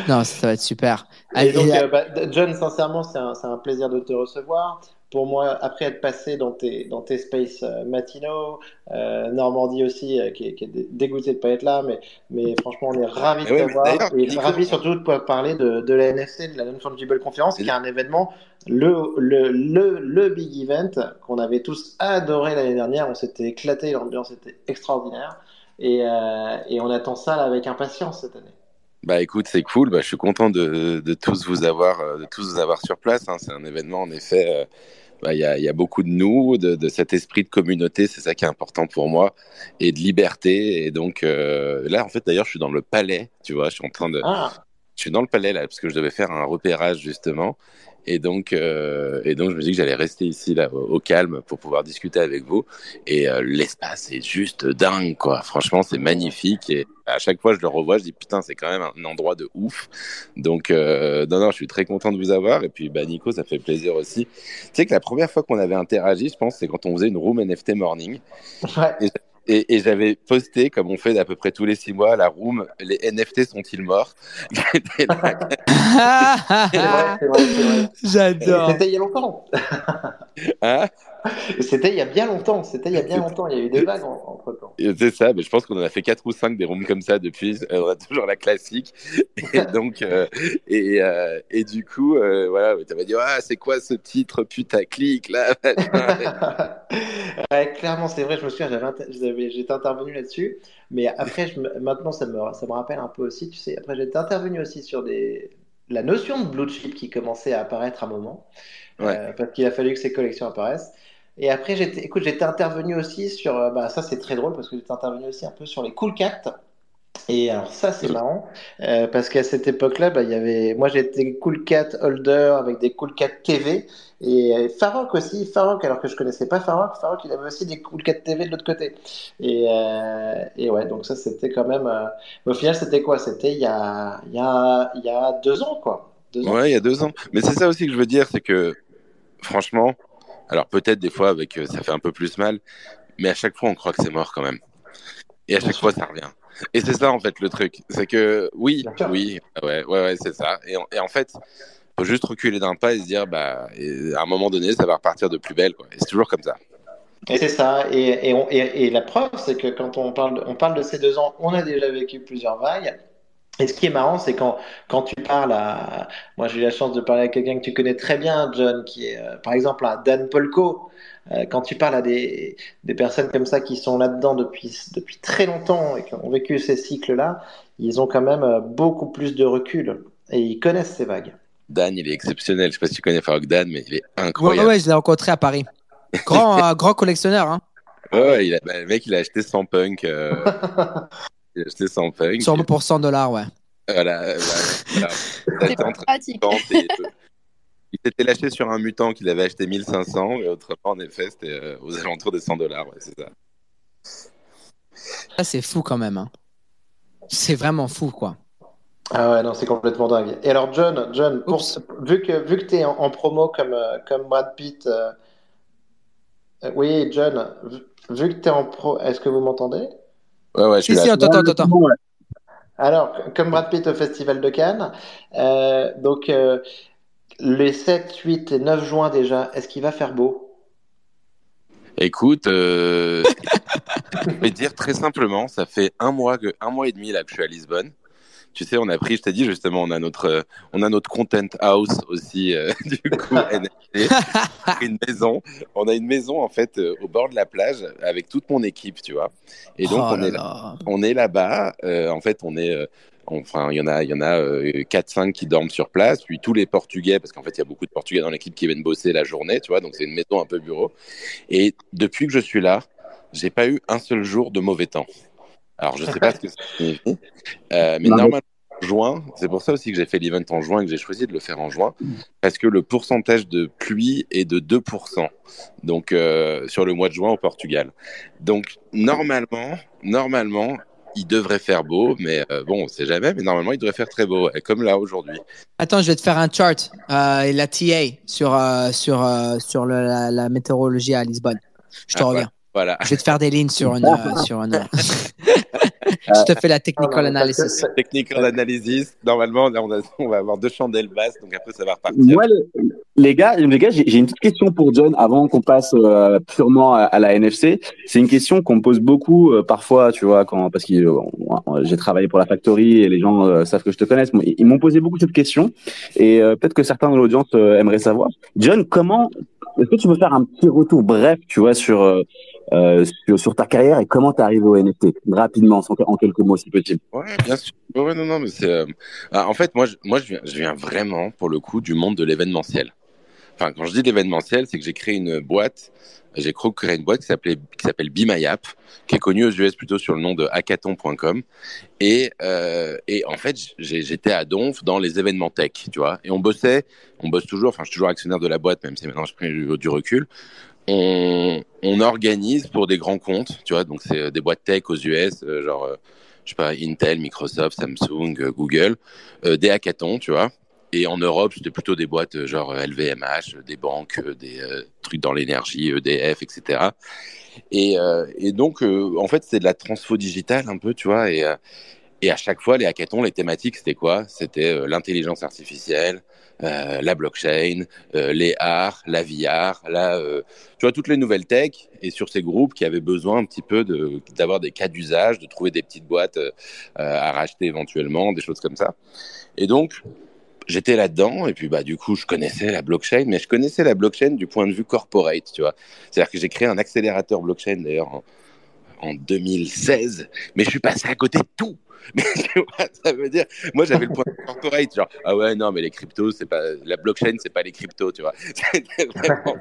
Non, ça, ça va être super. Et donc, euh, bah, John, sincèrement, c'est un, c'est un plaisir de te recevoir. Pour moi, après être passé dans tes, dans tes spaces euh, matinaux, euh, Normandie aussi, euh, qui, est, qui est dé- dégoûté de pas être là, mais, mais franchement, on est ravis de t'avoir d'ailleurs, et ravis surtout de pouvoir parler de, de la NFC, de la Non-Fungible Conference, qui est un événement, le, le, le, le big event qu'on avait tous adoré l'année dernière. On s'était éclaté, l'ambiance était extraordinaire. Et, euh, et on attend ça là, avec impatience cette année. Bah écoute, c'est cool. Bah, je suis content de, de tous vous avoir, de tous vous avoir sur place. hein. C'est un événement en effet. euh, bah, Il y, a, il y a beaucoup de nous, de, de cet esprit de communauté, c'est ça qui est important pour moi, et de liberté. Et donc euh, là, en fait, d'ailleurs, je suis dans le palais, tu vois, je suis en train de, Ah, je suis dans le palais là parce que je devais faire un repérage justement. Et donc, euh, et donc, je me dis que j'allais rester ici là au, au calme pour pouvoir discuter avec vous. Et euh, l'espace est juste dingue, quoi. Franchement, c'est magnifique. Et à chaque fois, je le revois, je dis putain, c'est quand même un endroit de ouf. Donc, euh, non, non, je suis très content de vous avoir. Et puis, bah, Nico, ça fait plaisir aussi. Tu sais que la première fois qu'on avait interagi, je pense, c'est quand on faisait une room NFT morning. ouais. Et, et j'avais posté, comme on fait d'à peu près tous les six mois, la room, les NFT sont-ils morts? J'étais là, C'est vrai, c'est vrai, c'est vrai. J'adore. C'était il y a longtemps. hein C'était il y a bien longtemps. C'était il y a bien longtemps. Il y a eu des vagues entre temps. C'est ça, mais je pense qu'on en a fait quatre ou cinq des rooms comme ça depuis. Euh, On a toujours la classique. Et donc, euh, et, euh, et du coup, euh, voilà, tu m'as dit, ah, c'est quoi ce titre putaclic là ouais, clairement, c'est vrai. Je me souviens, j'étais intervenu là-dessus. Mais après, je maintenant, ça me, ça me rappelle un peu aussi. Tu sais, après, j'étais intervenu aussi sur des, la notion de blue chip qui commençait à apparaître à un moment. Ouais. Euh, parce qu'il a fallu que ces collections apparaissent. Et après, j'étais, écoute, j'étais intervenu aussi sur, euh, bah, ça c'est très drôle parce que j'étais intervenu aussi un peu sur les Cool Cat. Et alors ça c'est marrant euh, parce qu'à cette époque-là, bah, il y avait, moi j'étais Cool Cat Holder avec des Cool Cat TV et euh, Farok aussi, Farok alors que je connaissais pas Farok, Farok il avait aussi des Cool Cat TV de l'autre côté. Et, euh, et ouais, donc ça c'était quand même, euh, au final c'était quoi? C'était il y a, il y a, il y a deux ans quoi. Deux ans. Ouais, il y a deux ans. Mais c'est ça aussi que je veux dire, c'est que franchement, alors peut-être des fois avec ça fait un peu plus mal, mais à chaque fois on croit que c'est mort quand même. Et à chaque fois ça revient. Et c'est ça en fait le truc, c'est que oui, oui, ouais, ouais, ouais, c'est ça. Et en, et en fait, faut juste reculer d'un pas et se dire, bah, et à un moment donné, ça va repartir de plus belle, quoi. Et c'est toujours comme ça. Et c'est ça. Et, et, on- et- et la preuve, c'est que quand on parle, on parle de ces deux ans, on a déjà vécu plusieurs vagues. Et ce qui est marrant, c'est quand, quand tu parles à. Moi, j'ai eu la chance de parler à quelqu'un que tu connais très bien, John, qui est, euh, par exemple, à Dan Polko. Euh, quand tu parles à des, des personnes comme ça qui sont là-dedans depuis, depuis très longtemps et qui ont vécu ces cycles-là, ils ont quand même euh, beaucoup plus de recul et ils connaissent ces vagues. Dan, il est exceptionnel. Je sais pas si tu connais Farok Dan, mais il est incroyable. ouais, je l'ai rencontré à Paris. Grand, euh, grand collectionneur. Hein. Ouais, ouais, il a- bah, le mec, il a acheté 100 punk. il a acheté 100 punk. Sûrement pour 100 dollars, ouais. Voilà, voilà, C'est pratique. et. Il s'était lâché sur un mutant qu'il avait acheté 1500, et autrement, en effet, c'était euh, aux alentours des 100 dollars. Ouais, c'est ça. Ça, c'est fou quand même. hein. C'est vraiment fou, quoi. Ah ouais, non, c'est complètement dingue. Et alors, John, John pour, vu que, vu que tu es en, en promo comme, euh, comme Brad Pitt, euh, euh, oui, John, vu, vu que tu es en pro, est-ce que vous m'entendez? Ouais, ouais, je suis Si, là. si, attends, attends, attends. Bon, ouais. Alors, comme Brad Pitt au Festival de Cannes, euh, donc euh, les 7, 8 et 9 juin déjà, est-ce qu'il va faire beau? Écoute, euh, je vais dire très simplement, ça fait un mois que, un mois et demi là que je suis à Lisbonne. Tu sais, on a pris, je t'ai dit justement, on a notre, euh, on a notre content house aussi, euh, du coup, NFT, une maison. On a une maison en fait euh, au bord de la plage avec toute mon équipe, tu vois. Et donc Oh on là est là, là. on est là-bas. euh, en fait, on est, enfin, il y en a, il y en a euh, 4-5 qui dorment sur place, puis tous les Portugais, parce qu'en fait, il y a beaucoup de Portugais dans l'équipe qui viennent bosser la journée, tu vois. Donc c'est une maison un peu bureau. Et depuis que je suis là, j'ai pas eu un seul jour de mauvais temps. Alors je sais pas ce que ça signifie, euh, mais Non, mais- normalement en juin, c'est pour ça aussi que j'ai fait l'event en juin et que j'ai choisi de le faire en juin, parce que le pourcentage de pluie est de 2%, donc euh, sur le mois de juin au Portugal. Donc normalement, normalement, il devrait faire beau, mais euh, bon, on sait jamais, mais normalement il devrait faire très beau, comme là aujourd'hui. Attends, je vais te faire un chart, et la TA sur, sur, sur le- la, la météorologie à Lisbonne. Je te Ah, reviens. Voilà. Je vais te faire des lignes sur une. euh, sur une... je te fais la technical analysis. Technical analysis, normalement là, on, a- on va avoir deux chandelles basses, donc après ça va repartir. Moi, le- les gars, les gars, j'ai une petite question pour John avant qu'on passe euh, purement à, la NFC. C'est une question qu'on me pose beaucoup euh, parfois, tu vois, parce que euh, j'ai travaillé pour la factory et les gens savent que je te connais. Ils m'ont posé beaucoup cette question et peut-être que certains de l'audience aimeraient savoir. John, comment est-ce que tu peux faire un petit retour bref, tu vois, sur sur, ta carrière et comment tu arrives au NFT rapidement, en quelques mots si possible. Ouais, bien sûr. Non, non, mais c'est. euh, ah, en fait, moi, moi, je viens vraiment, pour le coup, du monde de l'événementiel. Enfin, quand je dis l'événementiel, c'est que j'ai créé une boîte. J'ai créé une boîte qui s'appelait, qui s'appelle Be My App, qui est connue aux US plutôt sur le nom de hackathon.com. Et, euh, et en fait, j'étais à Donf dans les événements tech, tu vois. Et on bossait, on bosse toujours. Enfin, je suis toujours actionnaire de la boîte, même si maintenant je prends du, recul. On, organise pour des grands comptes, tu vois. Donc c'est euh, des boîtes tech aux US, euh, genre. je sais pas, Intel, Microsoft, Samsung, Google, des hackathons, tu vois. Et en Europe, c'était plutôt des boîtes euh, genre LVMH, euh, des banques, euh, des euh, trucs dans l'énergie, EDF, etc. Et, euh, donc, euh, en fait, c'est de la transfo digitale un peu, tu vois. Et, euh, à chaque fois, les hackathons, les thématiques, c'était quoi? C'était euh, l'intelligence artificielle, euh, la blockchain, euh, les arts, la VR, la, euh, tu vois, toutes les nouvelles tech. Et sur ces groupes qui avaient besoin un petit peu d'avoir des cas d'usage, de trouver des petites boîtes euh, euh, à racheter éventuellement, des choses comme ça. Et donc, j'étais là-dedans et puis bah du coup je connaissais la blockchain mais je connaissais la blockchain du point de vue corporate tu vois. C'est-à-dire que j'ai créé un accélérateur blockchain d'ailleurs en, en 2016 mais je suis passé à côté de tout. Mais ça veut dire moi j'avais le point de vue corporate genre ah ouais non mais les cryptos c'est pas la blockchain c'est pas les cryptos tu vois. Vraiment.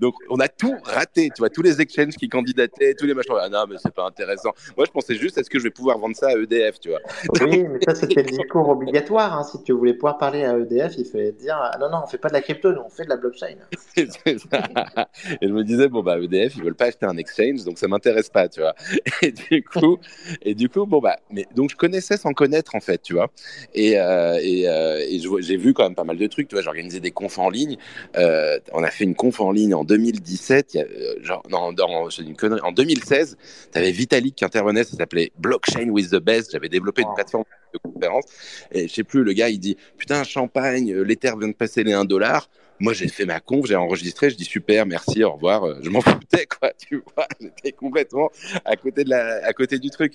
Donc on a tout raté tu vois tous les exchanges qui candidataient tous les machins ah non mais c'est pas intéressant moi je pensais juste est-ce que je vais pouvoir vendre ça à EDF tu vois? Oui, mais ça, c'était le discours obligatoire. hein. Si tu voulais pouvoir parler à EDF, il fallait dire ah, non, non, on fait pas de la crypto, nous, on fait de la blockchain. C'est ça. Et je me disais, bon, bah, EDF, ils veulent pas acheter un exchange, donc ça m'intéresse pas, tu vois. Et du coup, et du coup, bon, bah, mais donc je connaissais sans connaître, en fait, tu vois. Et, euh, et, euh, et j'ai vu quand même pas mal de trucs, tu vois. J'ai organisé des confs en ligne. Euh, on a fait une conf en ligne en 2017, il y a, euh, genre, non, non, je dis une connerie. En 2016, tu avais Vitalik qui intervenait, ça s'appelait Blockchain with the Best. J'avais développé une plateforme de conférence. Et je sais plus, le gars, il dit, putain, champagne, euh, l'Ether vient de passer les 1 dollar. Moi, j'ai fait ma conf, j'ai enregistré, je dis super, merci, au revoir. Euh, Je m'en foutais, quoi, tu vois. J'étais complètement à côté, de la, à côté du truc.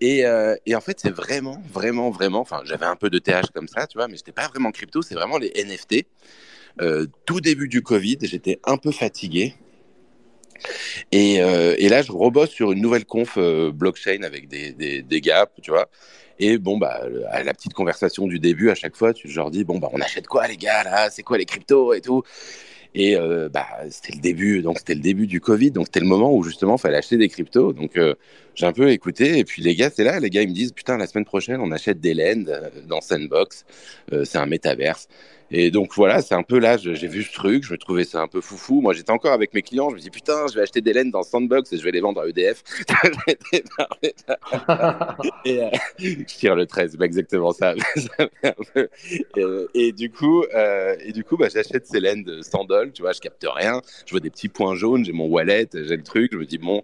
Et, euh, et en fait, c'est vraiment, vraiment, vraiment. Enfin, j'avais un peu de TH comme ça, tu vois, mais c'était pas vraiment crypto, c'est vraiment les NFT. Euh, tout début du Covid, j'étais un peu fatigué. Et, euh, là, je rebosse sur une nouvelle conf euh, blockchain avec des, des, des gaps, tu vois. Et bon, bah, à la petite conversation du début, à chaque fois, tu leur dis, bon, bah, on achète quoi, les gars, là? C'est quoi les cryptos et tout? Et bah, c'était le début, donc c'était le début du Covid, donc c'était le moment où justement, fallait acheter des cryptos. Donc, j'ai un peu écouté, et puis les gars, c'est là, les gars, ils me disent, putain, la semaine prochaine, on achète des lends euh, dans Sandbox, c'est un métaverse. Et donc voilà, c'est un peu là, j'ai vu ce truc, je me trouvais ça un peu foufou. Moi, j'étais encore avec mes clients, je me dis putain, je vais acheter des laines dans Sandbox et je vais les vendre à EDF. et euh, je tire le 13, c'est pas exactement ça. et du coup, euh, et du coup, bah, j'achète ces laines de 100 dollars, tu vois, je capte rien. Je vois des petits points jaunes, j'ai mon wallet, j'ai le truc. Je me dis bon.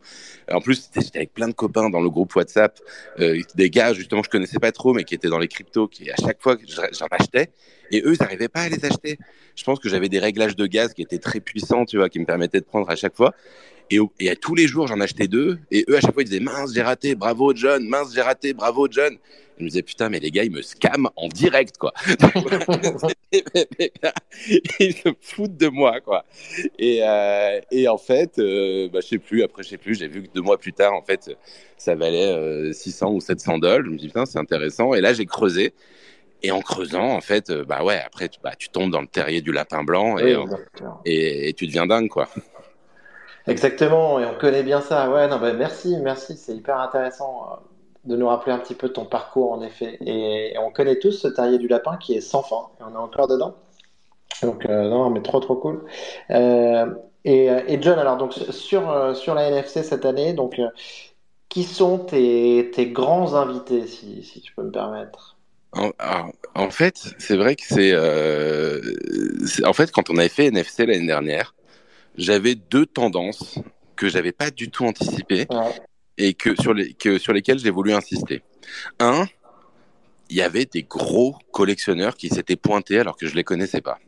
En plus, j'étais avec plein de copains dans le groupe WhatsApp, euh, des gars justement que je connaissais pas trop, mais qui étaient dans les cryptos, qui à chaque fois j'en achetais, et eux, ils n'arrivaient pas à les acheter. Je pense que j'avais des réglages de gaz qui étaient très puissants, tu vois, qui me permettaient de prendre à chaque fois. Et, tous les jours, j'en achetais deux. Et eux, à chaque fois, ils disaient mince, j'ai raté, bravo John, mince, j'ai raté, bravo John. Et je me disais putain, mais les gars, ils me scamment en direct, quoi. ils se foutent de moi, quoi. Et, euh, et en fait, euh, bah, je sais plus, après, je sais plus, j'ai vu que deux mois plus tard, en fait, ça valait euh, 600 ou 700 dollars. Je me dis putain, c'est intéressant. Et là, j'ai creusé. Et en creusant, en fait, euh, bah ouais, après, tu, bah, tu tombes dans le terrier du lapin blanc et, Oui, exactement. et, et tu deviens dingue, quoi. Exactement, et on connaît bien ça. Ouais, non, bah, merci, merci, c'est hyper intéressant euh, de nous rappeler un petit peu ton parcours, en effet. Et, on connaît tous ce terrier du lapin qui est sans fin, et on est encore dedans. Donc, euh, non, mais trop, trop cool. Euh, et, et John, alors, donc, sur, sur la NFC cette année, donc, euh, qui sont tes, tes grands invités, si, si tu peux me permettre? En, alors, en fait, c'est vrai que c'est, euh, en fait, quand on avait fait NFC l'année dernière, j'avais deux tendances que j'avais pas du tout anticipées Ouais. et que sur les que sur lesquelles j'ai voulu insister. Un, il y avait des gros collectionneurs qui s'étaient pointés alors que je les connaissais pas.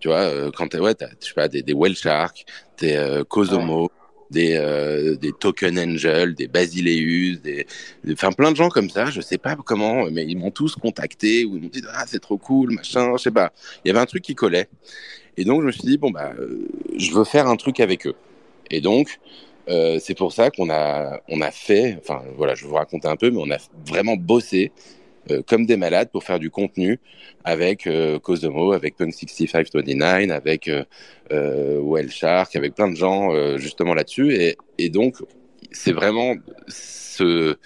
Tu vois, euh, quand t'as, ouais, t'as, je sais pas, des, des Whale Shark, des euh, Kosomo, des, euh, des Token Angel, des Basileus, des, enfin plein de gens comme ça. Je sais pas comment, mais ils m'ont tous contacté ou ils m'ont dit ah c'est trop cool, machin, je sais pas. Il y avait un truc qui collait. Et donc je me suis dit bon bah euh, je veux faire un truc avec eux. Et donc euh, c'est pour ça qu'on a on a fait, enfin voilà, je vais vous raconter un peu, mais on a vraiment bossé euh, comme des malades pour faire du contenu avec euh, Kosomo, avec Punk 6529, avec euh, euh, Well Shark, avec plein de gens euh, justement là-dessus. Et, et donc, c'est vraiment ce,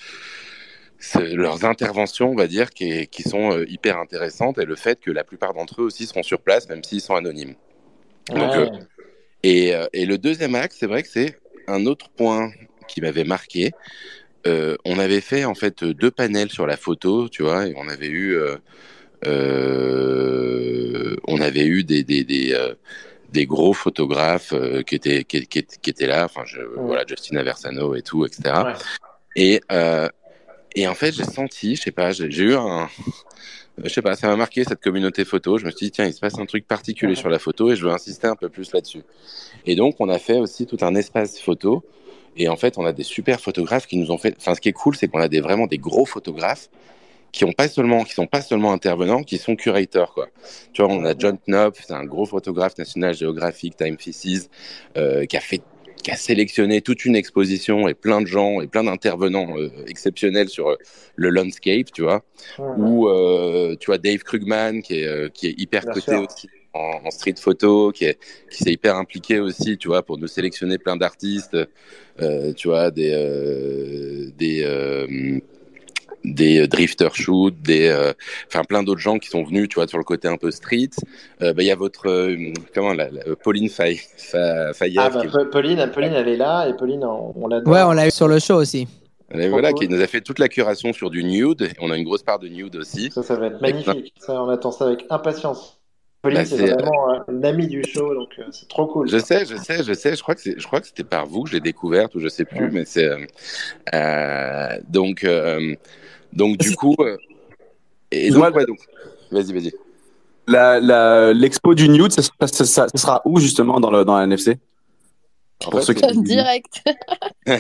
ce- leurs interventions, on va dire, qui, qui sont hyper intéressantes et le fait que la plupart d'entre eux aussi seront sur place, même s'ils sont anonymes. Ouais. euh, et, et le deuxième axe, c'est vrai que c'est un autre point qui m'avait marqué. Euh, on avait fait en fait deux panels sur la photo, tu vois, et on avait eu, euh, euh, on avait eu des des des, des gros photographes qui étaient qui, qui, qui étaient là, enfin je, voilà Justin Aversano et tout, etc. Ouais. Et et en fait j'ai senti, je sais pas, j'ai j'ai eu un je sais pas, ça m'a marqué cette communauté photo. Je me suis dit, tiens, il se passe un truc particulier Ouais. sur la photo et je veux insister un peu plus là-dessus. Et donc, on a fait aussi tout un espace photo. Et en fait, on a des super photographes qui nous ont fait. Enfin, ce qui est cool, c'est qu'on a des, vraiment des gros photographes qui ont pas seulement, qui sont pas seulement intervenants, qui sont curators, quoi. Tu vois, on a John Knopf, c'est un gros photographe National Geographic, Time Pieces, euh, qui a fait qui a sélectionné toute une exposition et plein de gens et plein d'intervenants euh, exceptionnels sur euh, le landscape, tu vois Ouais. ou euh, tu vois Dave Krugman qui est qui est hyper Bien coté sûr. aussi en, en street photo qui est qui s'est hyper impliqué aussi tu vois pour nous sélectionner plein d'artistes euh, tu vois des euh, des euh, des drifter shoot des euh, enfin plein d'autres gens qui sont venus tu vois sur le côté un peu street Euh, bah, il y a votre euh, comment la, la- Pauline Fay, Ah, bah, est- Pauline, Pauline, elle est là, et Pauline, on, on l'adore. Ouais, on l'a eu sur le show aussi. et voilà qui nous a fait toute la curation sur du nude on a une grosse part de nude aussi Ça, ça va être magnifique. Ça, on attend ça avec impatience. Pauline, Bah, c'est c'est, vraiment euh, une amie du show, donc euh, c'est trop cool. Je sais, je sais, je sais. Je crois que c'est, je crois que c'était par vous que je l'ai découverte ou je sais plus, Ouais. mais c'est euh, euh, donc euh, donc du coup euh, et donc, ouais, donc vas-y, vas-y. La, la, l'expo du nude, ça, ça, ça, ça sera où justement dans, le, dans la NFC Pour fait, ceux qui- Direct.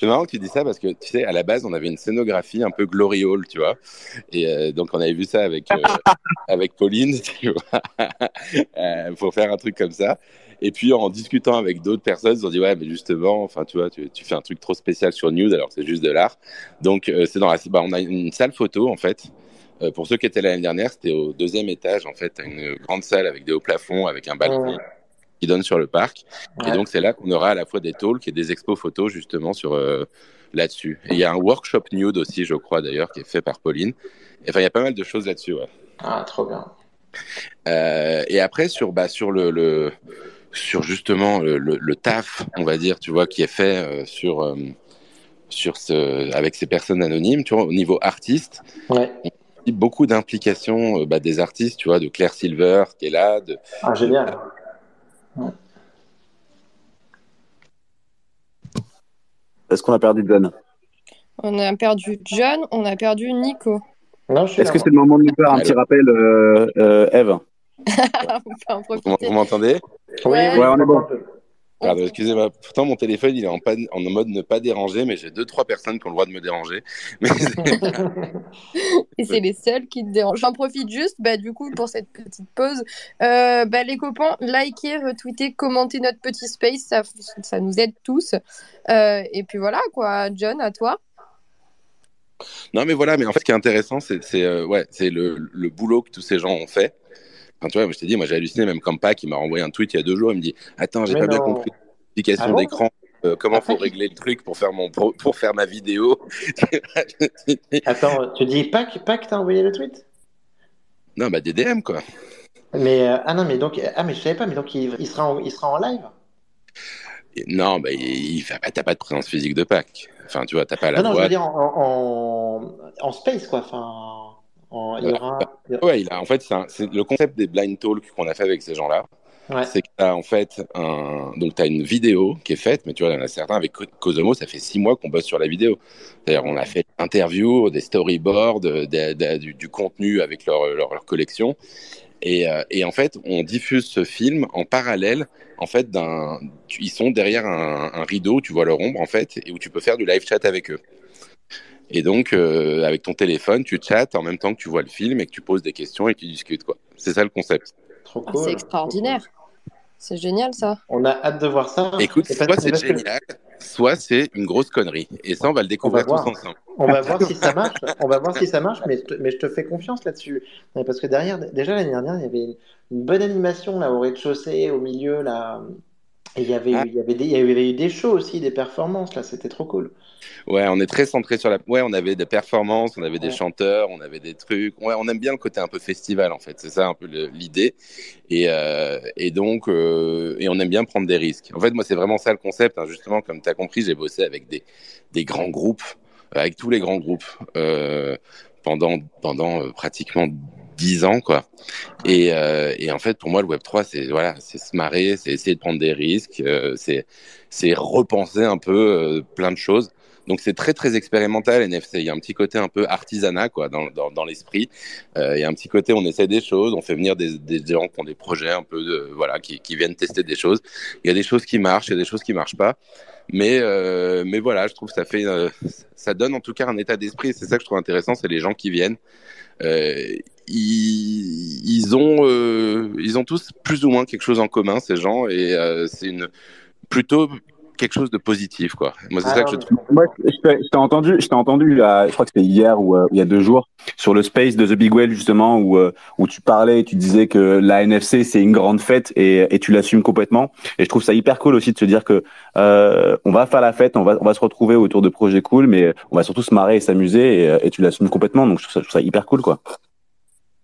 C'est marrant que tu dis ça parce que tu sais, à la base, on avait une scénographie un peu gloriole, tu vois. Et euh, donc, on avait vu ça avec, euh, avec Pauline, tu vois, euh, pour faire un truc comme ça. Et puis, en discutant avec d'autres personnes, ils ont dit, ouais, mais justement, enfin, tu vois, tu, tu fais un truc trop spécial sur Nude alors que c'est juste de l'art. Donc, euh, c'est dans la, bah, on a une salle photo, en fait. Euh, pour ceux qui étaient l'année dernière, c'était au deuxième étage, en fait, une grande salle avec des hauts plafonds, avec un balcon Ouais. Qui donne sur le parc. Ouais. Et donc, c'est là qu'on aura à la fois des talks et des expos photos, justement, sur euh, là-dessus. Et il y a un workshop nude aussi, je crois, d'ailleurs, qui est fait par Pauline. Et Enfin, il y a pas mal de choses là-dessus, ouais. Ah, trop bien. Euh, et après sur bah sur le, le sur justement le, le, le taf, on va dire, tu vois, qui est fait euh, sur euh, sur ce avec ces personnes anonymes, tu vois, au niveau artiste, Ouais. beaucoup d'implications euh, bah, des artistes, tu vois, de Claire Silver qui est là, de Ah, génial. Est-ce qu'on a perdu John? On a perdu John, on a perdu Nico. Non, je suis Est-ce là, que c'est le moment de nous faire un petit rappel, euh, euh, Eve? On peut en vous, profiter. vous m'entendez? Ouais, on est bon. Pardon, excusez-moi. Pourtant, mon téléphone, il est en, panne- en mode ne pas déranger, mais j'ai deux, trois personnes qui ont le droit de me déranger. Mais Et c'est les seuls qui te dérangent. J'en profite juste, bah, du coup, pour cette petite pause. Euh, bah, les copains, likez, retweetez, commentez notre petit space, ça, ça nous aide tous. Euh, et puis voilà, quoi. John, à toi. non, mais voilà. Mais en fait, ce qui est intéressant, c'est c'est, euh, ouais, c'est le, le boulot que tous ces gens ont fait. Enfin, tu vois, je t'ai dit, moi, j'ai halluciné, même Campa qui m'a renvoyé un tweet il y a deux jours. Il me dit Attends, j'ai pas bien compris l'application Ah bon d'écran. euh, comment Après, faut régler le truc pour faire mon pour faire ma vidéo Attends, tu dis pas que t'as envoyé le tweet? Non, bah des DM quoi. Mais euh, ah non, mais donc ah mais je savais pas, mais donc il, il sera en, il sera en live? Et non, bah il, il bah, t'as pas de présence physique de Pâques. Enfin, tu vois, t'as pas la non, non, je voix. veux dire en, en, en space quoi. Enfin, en, il y aura. Ouais, il a, en fait, c'est le concept des blind talks qu'on a fait avec ces gens-là. Ouais. C'est que t'as en fait un, donc t'as une vidéo qui est faite, mais tu vois, il y en a certains avec Co- Cosomo, ça fait six mois qu'on bosse sur la vidéo. C'est-à-dire, on a fait des interviews, des storyboards, des- des- du, du contenu avec leur, leur, leur collection. Et, euh, et en fait, on diffuse ce film en parallèle. En fait, tu- ils sont derrière un, un rideau, tu vois leur ombre en fait, et où tu peux faire du live chat avec eux. Et donc, euh, avec ton téléphone, tu chattes en même temps que tu vois le film et que tu poses des questions et que tu discutes quoi. C'est ça le concept. Trop Ah, cool. c'est extraordinaire. C'est génial, ça. On a hâte de voir ça. Écoute, soit c'est que- génial, soit c'est une grosse connerie. Et ça, on va le découvrir va tous ensemble. On va voir si ça marche. On va voir si ça marche, mais, je te- mais je te fais confiance là-dessus. Parce que derrière, déjà l'année dernière, il y avait une, une bonne animation là au rez-de-chaussée, au milieu là. Et il y avait, Ah. il y avait des, il y avait eu des shows aussi, des performances là. C'était trop cool. Ouais, on est très centré sur la. Ouais, on avait des performances, on avait des chanteurs, on avait des trucs. Ouais, on aime bien le côté un peu festival en fait. C'est ça un peu l'idée. Et, euh, et donc, euh, et on aime bien prendre des risques. En fait, moi, c'est vraiment ça le concept. hein. Justement, comme tu as compris, j'ai bossé avec des, des grands groupes, avec tous les grands groupes euh, pendant pendant euh, pratiquement dix ans, quoi. Et, euh, et en fait, pour moi, le Web 3, c'est voilà, c'est se marrer, c'est essayer de prendre des risques, euh, c'est c'est repenser un peu euh, plein de choses. Donc c'est très très expérimental NFC. Il y a un petit côté un peu artisanat quoi dans, dans, l'esprit. Il y a un petit côté on essaie des choses, on fait venir des, des gens qui ont des projets un peu voilà qui, qui viennent tester des choses. Il y a des choses qui marchent, il y a des choses qui marchent pas. Mais euh, mais voilà, je trouve que ça fait euh, ça donne en tout cas un état d'esprit. C'est ça que je trouve intéressant, c'est les gens qui viennent. Euh, ils, ils ont euh, ils ont tous plus ou moins quelque chose en commun ces gens et euh, c'est une plutôt quelque chose de positif quoi. Moi c'est Ah ça que je mais trouve. Moi, je t'ai entendu, je t'ai entendu là, je crois que c'était hier ou euh, il y a deux jours, sur le space de The Big Well justement, où euh, où tu parlais et tu disais que la NFC c'est une grande fête et, et tu l'assumes complètement. Et je trouve ça hyper cool aussi de se dire que euh, on va faire la fête, on va on va se retrouver autour de projets cool, mais on va surtout se marrer et s'amuser et, euh, et tu l'assumes complètement. Donc je trouve ça, je trouve ça hyper cool quoi.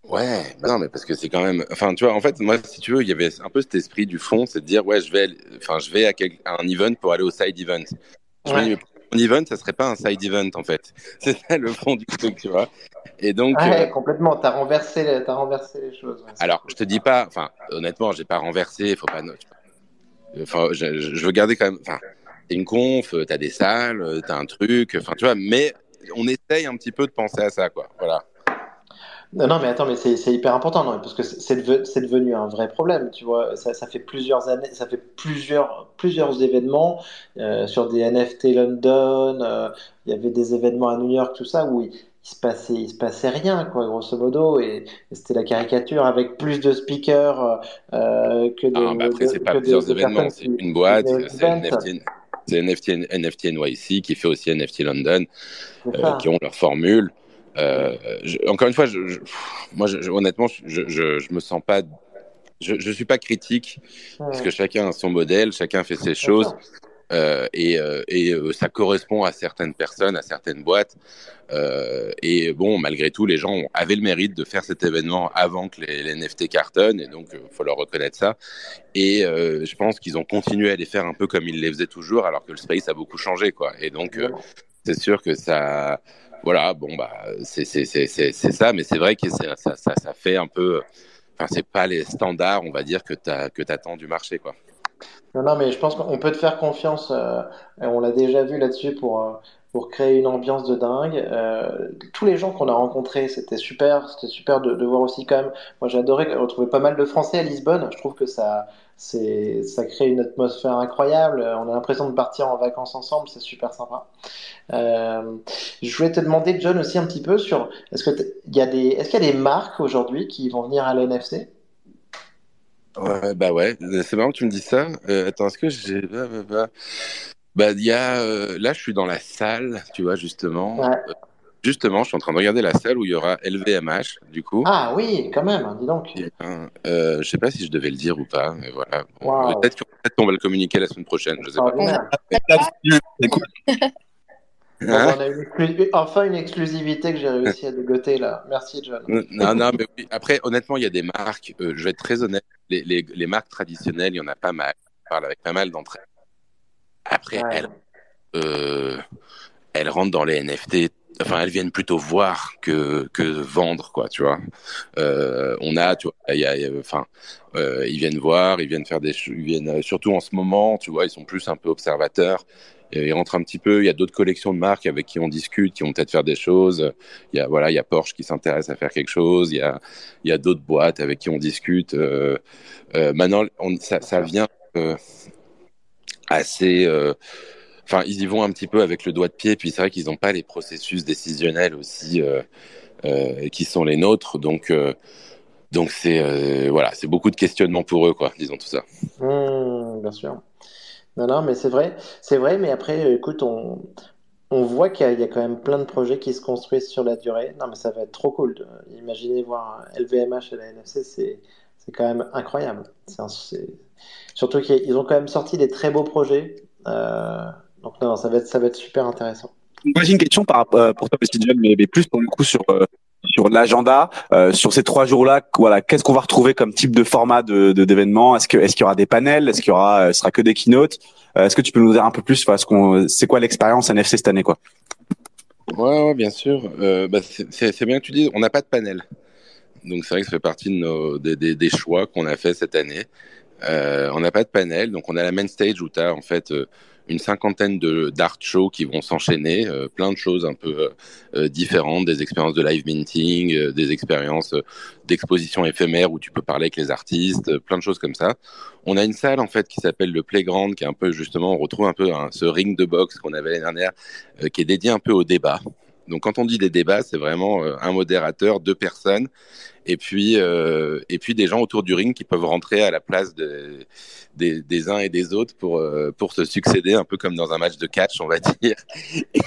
Ouais, bah non mais parce que c'est quand même enfin tu vois en fait moi si tu veux il y avait un peu cet esprit du fond c'est de dire ouais je vais enfin je vais à, quel- à un event pour aller au side event. Je me dis, mais mon event ça serait pas un side event en fait. C'est ça le fond du truc tu vois. Et donc Ouais, euh, complètement. T'as renversé, les- t'as renversé les choses. ouais. Alors, je te dis pas, enfin, honnêtement, j'ai pas renversé, faut pas. Enfin, je, je- je veux garder quand même. Enfin, t'es une conf, t'as des salles, t'as un truc, enfin, tu vois, mais on essaye un petit peu de penser à ça, quoi. Voilà. Non, mais attends, mais c'est hyper important, non, parce que c'est c'est deve- c'est devenu un vrai problème, tu vois. Ça, ça fait plusieurs années, ça fait plusieurs, plusieurs événements euh, sur des NFT London. euh, Il y avait des événements à New York, tout ça, où il, il se passait, il se passait rien, quoi, grosso modo, et, et c'était la caricature avec plus de speakers euh, que de. Ah, bah après, c'est pas que plusieurs de événements, c'est une boîte, c'est. NFT, c'est NFT, NFT NYC qui fait aussi NFT London, qui ont leur formule. Euh, je- encore une fois, je, je- moi, honnêtement, je, me sens pas. Je, je suis pas critique parce que chacun a son modèle, chacun fait ses choses. Euh, et, euh, et euh, ça correspond à certaines personnes, à certaines boîtes. Et bon, malgré tout, les gens avaient le mérite de faire cet événement avant que les, les NFT cartonnent, et donc il faut leur reconnaître ça. Et je pense qu'ils ont continué à les faire un peu comme ils les faisaient toujours, alors que le space a beaucoup changé, quoi. Et donc c'est sûr que ça, voilà, bon bah c'est ça, mais c'est vrai que ça ça fait un peu, enfin c'est pas les standards, on va dire que t'as que t'attends du marché, quoi. Non, non, mais je pense qu'on peut te faire confiance. euh, on l'a déjà vu là-dessus pour, euh, pour créer une ambiance de dingue. Euh, tous les gens qu'on a rencontrés, c'était super. C'était super de, voir aussi quand même. Moi, adoré retrouver pas mal de Français à Lisbonne. Je trouve que ça, c'est, ça crée une atmosphère incroyable. On a l'impression de partir en vacances ensemble. C'est super sympa. Euh, je voulais te demander, John, aussi un petit peu sur est-ce que y a des, est-ce qu'il y a des marques aujourd'hui qui vont venir à l'NFC? Ouais, bah ouais, c'est marrant que tu me dis ça. Euh, attends, est-ce que j'ai... Bah, bah, bah. Bah, y a... euh, là, je suis dans la salle, tu vois, justement. Ouais. Justement, je suis en train de regarder la salle où il y aura LVMH, du coup. Ah oui, quand même. Dis donc. Et, euh, je sais pas si je devais le dire ou pas, mais voilà. Wow. Peut-être qu'on va le communiquer la semaine prochaine, je sais pas. Bon, Hein on a une exclu- enfin une exclusivité que j'ai réussi à dégoter là. Merci John. Non, non, mais oui. Après, honnêtement, il y a des marques, euh, je vais être très honnête, les, les, les marques traditionnelles, il y en a pas mal. Je parle avec pas mal d'entre elles. Après, Ouais. elles, euh, elles rentrent dans les NFT, enfin, elles viennent plutôt voir que, que vendre, quoi, tu vois. Euh, on a, tu vois, y a, y a- enfin, euh, ils viennent voir, ils viennent faire des, ils viennent, euh, surtout en ce moment, tu vois, ils sont plus un peu observateurs. Ils rentrent un petit peu. Il y a d'autres collections de marques avec qui on discute, qui vont peut-être faire des choses. Il y a voilà, il y a Porsche qui s'intéresse à faire quelque chose. Il y a il y a d'autres boîtes avec qui on discute. Euh, euh, maintenant, ça, ça vient euh, assez. Enfin, ils y vont un petit peu avec le doigt de pied. Puis c'est vrai qu'ils n'ont pas les processus décisionnels aussi euh, euh, qui sont les nôtres. Donc euh, donc c'est voilà, c'est beaucoup de questionnements pour eux, quoi. Disons tout ça. Mmh, bien sûr. Non, non, mais c'est vrai, c'est vrai, mais après, écoute, on, on voit qu'il y a, quand même plein de projets qui se construisent sur la durée. Non, mais ça va être trop cool. imaginez voir LVMH et la NFC, c'est, quand même incroyable. Surtout qu'ils ont quand même sorti des très beaux projets. Donc, non, ça va être, ça va être super intéressant. Moi, j'ai une question par, euh, pour toi, petit John, mais, mais plus pour le coup sur euh, sur l'agenda, euh, sur ces trois jours-là. Voilà, qu'est-ce qu'on va retrouver comme type de format de de- d'événement? Est-ce que est-ce qu'il y aura des panels? Est-ce qu'il y aura, euh, ce sera que des keynotes? Euh, Est-ce que tu peux nous dire un peu plus voilà, ce qu'on, c'est quoi l'expérience NFC cette année, quoi? Ouais, ouais, bien sûr. Euh, bah, c'est bien que tu dis, on n'a pas de panel. Donc c'est vrai que ça fait partie de nos, des, des, des choix qu'on a fait cette année. Euh, on n'a pas de panel, donc on a la main stage où tu as en fait euh, une cinquantaine de d'art shows qui vont s'enchaîner, euh, plein de choses un peu euh, euh, différentes, des expériences de live minting, des expériences d'exposition éphémère où tu peux parler avec les artistes, plein de choses comme ça. On a une salle en fait qui s'appelle le Playground, qui est un peu justement, on retrouve un peu hein, ce ring de boxe qu'on avait l'année dernière, qui est dédié un peu au débat. Donc quand on dit des débats, c'est vraiment euh, un modérateur, deux personnes, et puis euh, et puis des gens autour du ring qui peuvent rentrer à la place de- des, des uns et des autres pour euh, pour se succéder, un peu comme dans un match de catch, on va dire.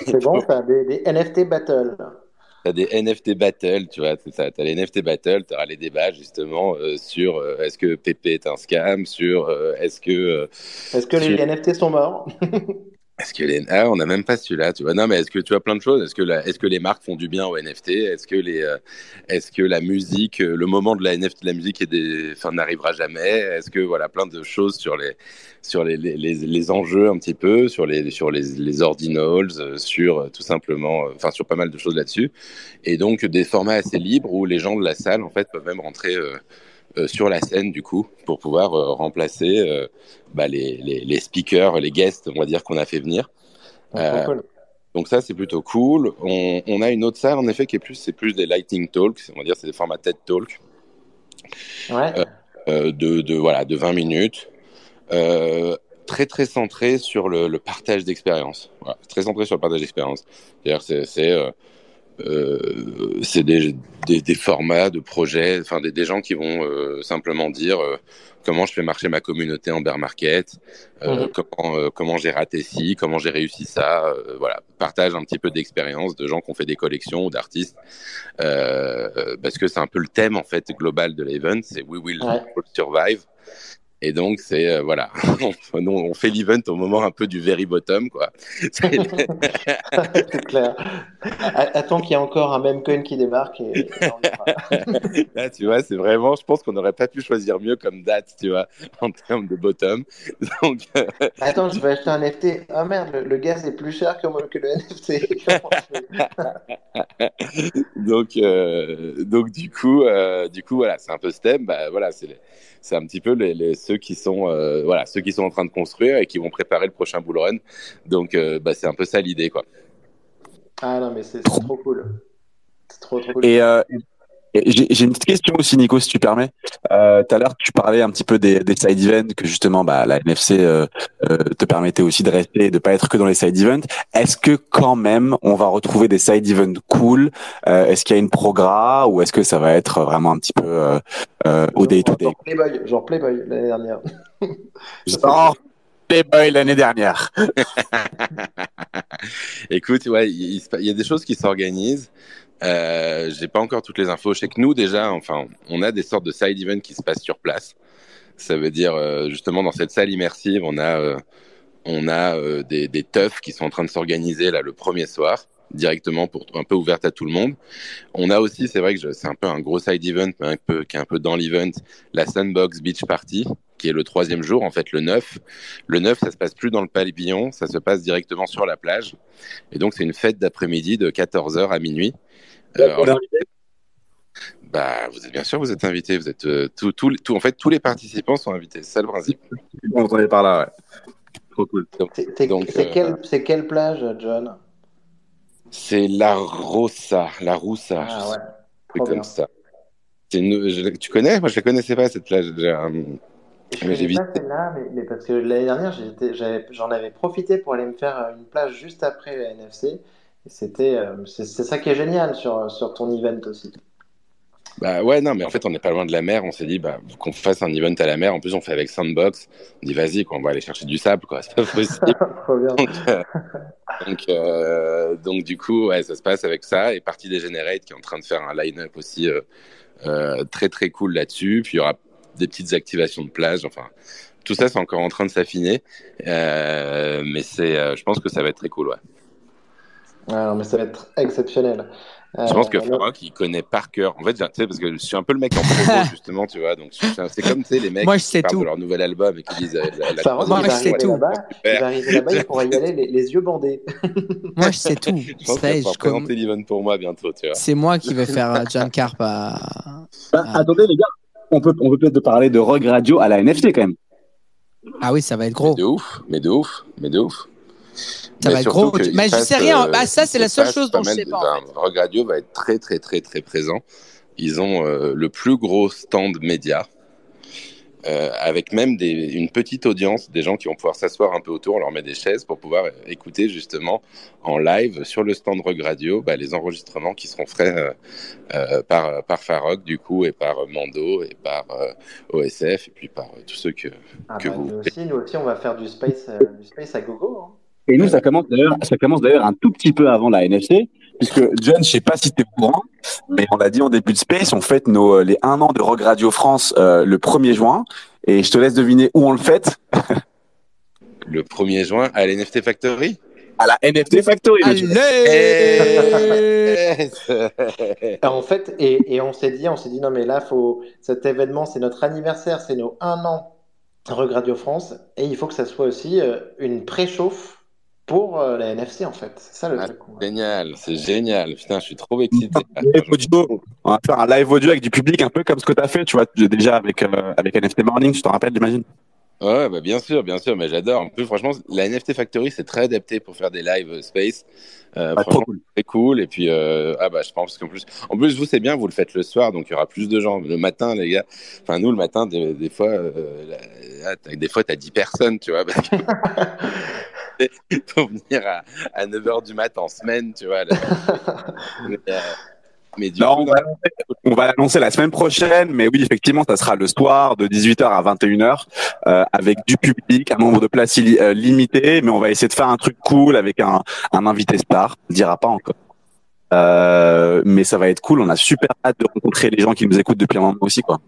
C'est bon, ça, des, des NFT battle. T'as des NFT battles, tu vois, c'est ça. T'as les NFT battles, t'auras les débats justement euh, sur euh, est-ce que PP est un scam, sur euh, est-ce que Est-ce que les NFT sont morts? Est-ce que les ah on n'a même pas celui-là tu vois. Non mais est-ce que tu as plein de choses. Est-ce que la... est-ce que les marques font du bien aux NFT est-ce que les euh, est-ce que la musique euh, le moment de la NFT de la musique est des enfin n'arrivera jamais? Est-ce que voilà plein de choses sur les sur les, les, les, les enjeux un petit peu sur les sur les, les ordinals euh, sur tout simplement enfin sur pas mal de choses là-dessus. Et donc des formats assez libres où les gens de la salle en fait peuvent même rentrer euh, euh, sur la scène du coup pour pouvoir euh, remplacer euh, bah, les, les, les speakers, les guests, on va dire qu'on a fait venir. Ah, cool. Donc ça c'est plutôt cool. On, on a une autre salle en effet qui est plus c'est plus des lightning talks, on va dire c'est des formats TED Talk Ouais. de, de voilà de 20 minutes. Très très centré sur le, le partage d'expérience. Voilà, très centré sur le partage d'expérience. C'est-à-dire c'est euh, c'est des, des, des formats de projets, enfin des, des gens qui vont euh, simplement dire euh, comment je fais marcher ma communauté en bear market, euh, Mhm. comment euh, comment j'ai raté ci, comment j'ai réussi ça, euh, voilà, partage un petit peu d'expérience de gens qui ont fait des collections ou d'artistes, parce que c'est un peu le thème en fait global de l'event, c'est We Will Ouais. Survive. Et donc, c'est, euh, voilà, on, on fait l'event au moment un peu du very bottom, quoi. C'est- clair. Attends qu'il y ait encore un même coin qui débarque et. Là, tu vois, c'est vraiment, je pense qu'on n'aurait pas pu choisir mieux comme date, tu vois, en termes de bottom. Donc, euh, Attends, je vais acheter un NFT. Ah merde, le, le gaz est plus cher que, le NFT. Donc, euh, donc du coup, euh, du coup, voilà, c'est un peu ce thème. Bah, voilà, c'est un petit peu les, les- ceux qui sont, euh, voilà, ceux qui sont en train de construire et qui vont préparer le prochain bull run. Donc, euh, bah, c'est un peu ça l'idée, quoi. Ah non, mais c'est trop cool. C'est trop, trop cool. Et, euh, et j'ai une petite question aussi, Nico, si tu permets. Euh, Tout à l'heure, tu parlais un petit peu des, des side events que justement, bah, la NFC euh, euh, te permettait aussi de rester, et de pas être que dans les side events. Est-ce que quand même, on va retrouver des side events cool? Euh, Est-ce qu'il y a une progra ou est-ce que ça va être vraiment un petit peu euh, euh, au day to day? Genre Playboy, genre Playboy l'année dernière. Genre Playboy l'année dernière. Écoute, ouais, il y a des choses qui s'organisent. Euh, j'ai pas encore toutes les infos. Je sais que nous déjà, enfin, on a des sortes de side events qui se passent sur place. Ça veut dire euh, justement dans cette salle immersive, on a euh, on a euh, des, des teufs qui sont en train de s'organiser là le premier soir directement pour un peu ouverte à tout le monde. On a aussi, c'est vrai que c'est un peu un gros side event, mais un peu qui est un peu dans l'event, la Sandbox Beach Party, qui est le troisième jour, en fait le 9. Le 9, ça se passe plus dans le pavillon, ça se passe directement sur la plage. Et donc c'est une fête d'après-midi de 14h à minuit. Euh, bah, vous êtes bien sûr, vous êtes invités. Vous êtes euh, tout, tout, tout- en fait, tous les participants sont invités. C'est ça le principe. On entendait par là, ouais. Trop cool. C'est euh, quelle, c'est quelle plage, John? C'est la Rossa, la Roussa, Ah ouais, truc comme ça. C'est une- je- tu connais? Moi, je la connaissais pas cette plage. Je Mais j'ai pas celle-là, mais, mais parce que l'année dernière, j'en avais profité pour aller me faire une plage juste après la NFC. C'était, euh, c'est ça qui est génial sur, sur ton event aussi. Bah ouais, non, mais en fait, on n'est pas loin de la mer. On s'est dit bah, qu'on fasse un event à la mer. En plus, on fait avec Sandbox. On dit vas-y, quoi, on va aller chercher du sable, quoi. C'est pas possible. Donc, euh, donc, euh, donc, du coup, ouais, ça se passe avec ça. Et Party Degenerate qui est en train de faire un line-up aussi euh, très très cool là-dessus. Puis il y aura des petites activations de plage. Enfin, tout ça, c'est encore en train de s'affiner. Mais c'est, je pense que ça va être très cool, ouais. Ouais, non, mais ça va être exceptionnel. Je pense que Euh, Farok, il connaît par cœur. En fait, tu sais, parce que je suis un peu le mec en promo, justement, tu vois. Donc, c'est comme, tu sais, les mecs Moi, je qui sais parlent tout. de leur nouvel album et qui disent euh, la, la Farok, Moi, il je va sais arriver tout. là-bas, il va arriver là-bas, il pourra y aller les, les yeux bandés. Moi, je sais tout. Je pense qu'il va présenter l'event pour moi bientôt, tu vois. C'est moi qui vais faire euh, John Carp à. Bah, Ah. Attendez les gars, on peut on peut peut-être parler de Rogue Radio à la NFC quand même. Ah oui, ça va être Mais gros. de ouf, mais de ouf, mais de ouf. Ça va être surtout gros. Mais je passe, sais rien. euh, Ah, ça, c'est la se seule passe chose dont je sais pas. en enfin, fait. Rogue Radio va être très, très, très, très présent. Ils ont euh, le plus gros stand média. euh, avec même des, une petite audience, des gens qui vont pouvoir s'asseoir un peu autour, on leur met des chaises pour pouvoir écouter justement en live sur le stand Rogue Radio bah, les enregistrements qui seront faits euh, par, par Farok du coup et par Mando et par euh, OSF et puis par euh, tous ceux que, Ah que bah, vous... nous, aussi, nous aussi, on va faire du space, euh, du space à gogo. hein. Et nous, ça commence d'ailleurs, ça commence d'ailleurs un tout petit peu avant la NFC, puisque John, je sais pas si tu es au courant, mais on l'a dit en début de Space, on fête nos euh, les un an de Rogue Radio France euh, le 1er juin, et je te laisse deviner où on le fête. Le 1er juin à l'NFT Factory? À la NFT Factory. Allez en fait, et, et on s'est dit, on s'est dit, non mais là, faut, cet événement, c'est notre anniversaire, c'est nos un an Rogue Radio France, et il faut que ça soit aussi euh, une préchauffe pour euh, la NFC en fait. C'est ça le Ah, truc. Génial, c'est génial. Putain, je suis trop excité. Live audio. On va faire un live audio avec du public, un peu comme ce que tu as fait, tu vois, déjà avec, euh, avec NFT Morning, je t'en rappelle, j'imagine? Ouais, bah bien sûr, bien sûr, mais j'adore. En plus, franchement, la NFT Factory, c'est très adapté pour faire des lives euh, space. Euh, Ah, trop cool. très cool. Et puis, euh, ah bah, je pense qu'en plus, en plus, vous, c'est bien, vous le faites le soir, donc il y aura plus de gens. Le matin, les gars, enfin, nous, le matin, des, des fois, euh, là, t'as- des fois, t'as 10 personnes, tu vois, parce que faut venir à, à 9h du mat en semaine, tu vois. là. mais, mais du Non, coup, on va On va l'annoncer la semaine prochaine, mais oui, effectivement, ça sera le soir de 18h à 21h euh, avec du public, un nombre de places illi- euh, limité, mais on va essayer de faire un truc cool avec un, un invité star. On dira pas encore. Euh, mais ça va être cool. On a super hâte de rencontrer les gens qui nous écoutent depuis un moment aussi, quoi.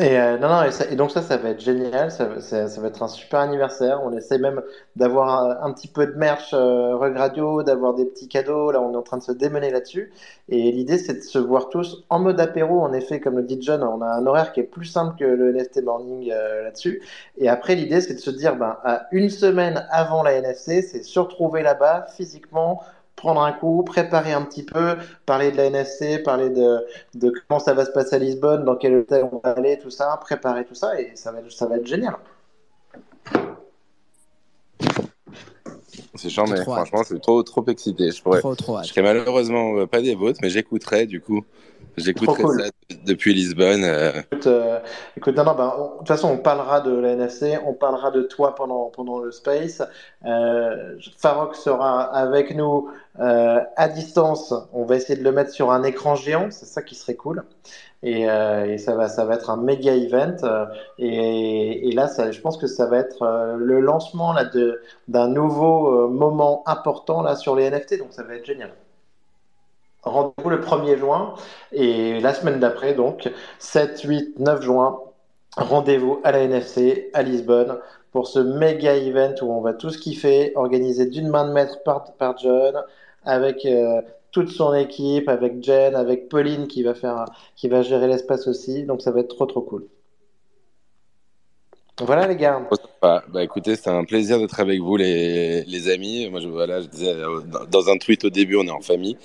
Et, euh, non, non, et, ça- et donc ça, ça va être génial, ça, ça, ça va être un super anniversaire. On essaie même d'avoir un, un petit peu de merch euh, Rug Radio, d'avoir des petits cadeaux. Là, on est en train de se démener là-dessus. Et l'idée, c'est de se voir tous en mode apéro. En effet, comme le dit John, on a un horaire qui est plus simple que le NFT Morning euh, là-dessus. Et après, l'idée, c'est de se dire, ben, à une semaine avant la NFC, c'est se retrouver là-bas physiquement, prendre un coup, préparer un petit peu, parler de la NFC, parler de de comment ça va se passer à Lisbonne, dans quel hôtel on va aller, tout ça, préparer tout ça, et ça va, être- ça va être génial. C'est chiant, mais franchement, c'est trop, trop excité. Je pourrais, Trop, trop je serais malheureusement euh, pas des vôtres, mais j'écouterai du coup. J'écouterai cool. ça depuis Lisbonne. euh, Écoute, euh, écoute, non, non, ben, on- de toute façon, on parlera de la NFC, on parlera de toi pendant, pendant le space. Euh, Farok sera avec nous euh, à distance. On va essayer de le mettre sur un écran géant, c'est ça qui serait cool. Et, euh, et ça va, ça va être un méga event. et, et là, ça, je pense que ça va être le lancement là, d'un nouveau moment important là, sur les NFT, donc ça va être génial. Rendez-vous le 1er juin et la semaine d'après, donc 7, 8, 9 juin, rendez-vous à la NFC à Lisbonne pour ce méga event où on va tous kiffer, organisé d'une main de maître par, par John, avec euh, toute son équipe, avec Jen, avec Pauline qui va faire, qui va gérer l'espace aussi. Donc ça va être trop trop cool. Voilà les gars. Bah écoutez, c'était un plaisir d'être avec vous, les, les amis. Moi, je, voilà, je disais euh, dans, un tweet au début, on est en famille.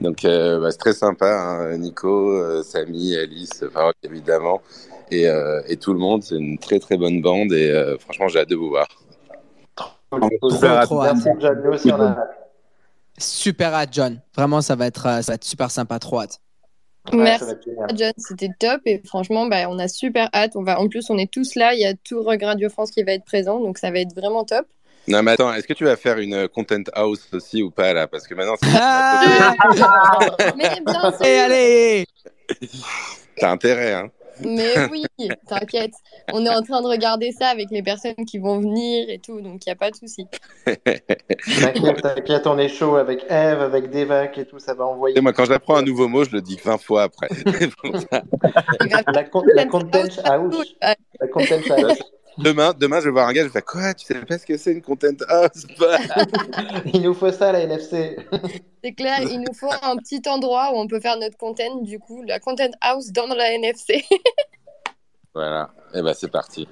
Donc, euh, bah, c'est très sympa. hein. Nico, euh, Samy, Alice, Farok, évidemment. Et, euh, et tout le monde. C'est une très très bonne bande. Et euh, franchement, j'ai hâte de vous voir. Super hâte. John. Vraiment, ça va être, ça va être super sympa. Trop hâte. Merci. John, c'était top et franchement, bah, on a super hâte. On va, en plus, on est tous là. Il y a tout Rug Radio France qui va être présent, donc ça va être vraiment top. Non, mais attends, est-ce que tu vas faire une content house aussi ou pas là? Parce que maintenant, c'est Ah Mais bien sûr, allez, allez t'as intérêt. Hein. Mais oui, t'inquiète. On est en train de regarder ça avec les personnes qui vont venir et tout, donc il n'y a pas de souci. T'inquiète, t'inquiète, on est chaud avec Eve, avec Devac et tout, ça va envoyer. Et moi, quand j'apprends un nouveau mot, je le dis 20 fois après. La, con- la content house. La content house. Demain, demain, je vais voir un gars, je vais faire quoi Tu sais pas ce que c'est une content house Bah, Il nous faut ça, la NFC. C'est clair, il nous faut un petit endroit où on peut faire notre content, du coup, la content house dans la NFC. Voilà, et ben c'est parti.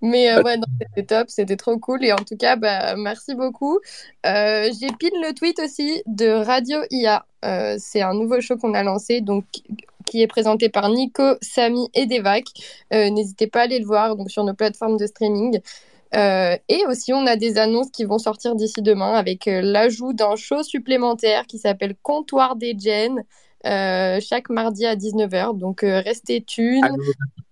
Mais euh, ouais, c'était top, c'était trop cool. Et en tout cas, bah, merci beaucoup. Euh, J'ai pin le tweet aussi de Radio IA. Euh, c'est un nouveau show qu'on a lancé, donc qui est présenté par Nico, Samy et Devac. N'hésitez pas à aller le voir donc, sur nos plateformes de streaming. Euh, et aussi, on a des annonces qui vont sortir d'ici demain avec euh, l'ajout d'un show supplémentaire qui s'appelle Comptoir des Gen. euh, chaque mardi à 19h. Donc, euh, restez tunes.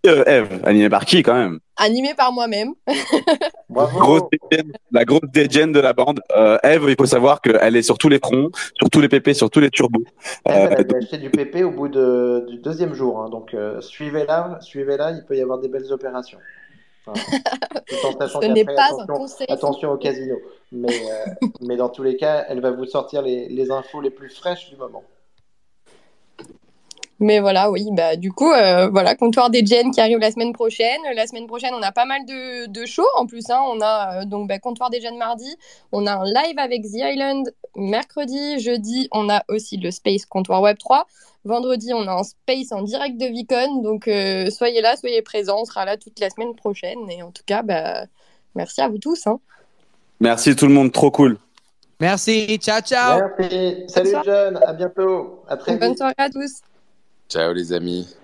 Euh, Eve, animé par qui quand même? Animé par moi-même. Bravo. grosse dégène, La grosse dégène de la bande. Euh, Eve, il faut savoir qu'elle est sur tous les fronts, sur tous les PP, sur tous les turbos. Euh, elle a acheté du PP au bout de- du deuxième jour. hein. donc, euh, suivez-la, suivez-la, il peut y avoir des belles opérations. Enfin, Ce n'est pas un attention, conseil. attention au casino. Mais, euh, mais dans tous les cas, elle va vous sortir les, les infos les plus fraîches du moment. Mais voilà, oui, bah du coup, euh, voilà, comptoir des Gen qui arrive la semaine prochaine. La semaine prochaine, on a pas mal de, de shows en plus. Hein. On a euh, donc bah, comptoir des Gen mardi. On a un live avec The Island mercredi. Jeudi, on a aussi le Space comptoir Web 3. Vendredi, on a un Space en direct de Vicon. Donc euh, soyez là, soyez présents. On sera là toute la semaine prochaine. Et en tout cas, bah, merci à vous tous. Hein. Merci tout le monde, trop cool. Merci, ciao, ciao Merci. Salut John, à bientôt. À très Bonne vite. soirée à tous. Ciao les amis.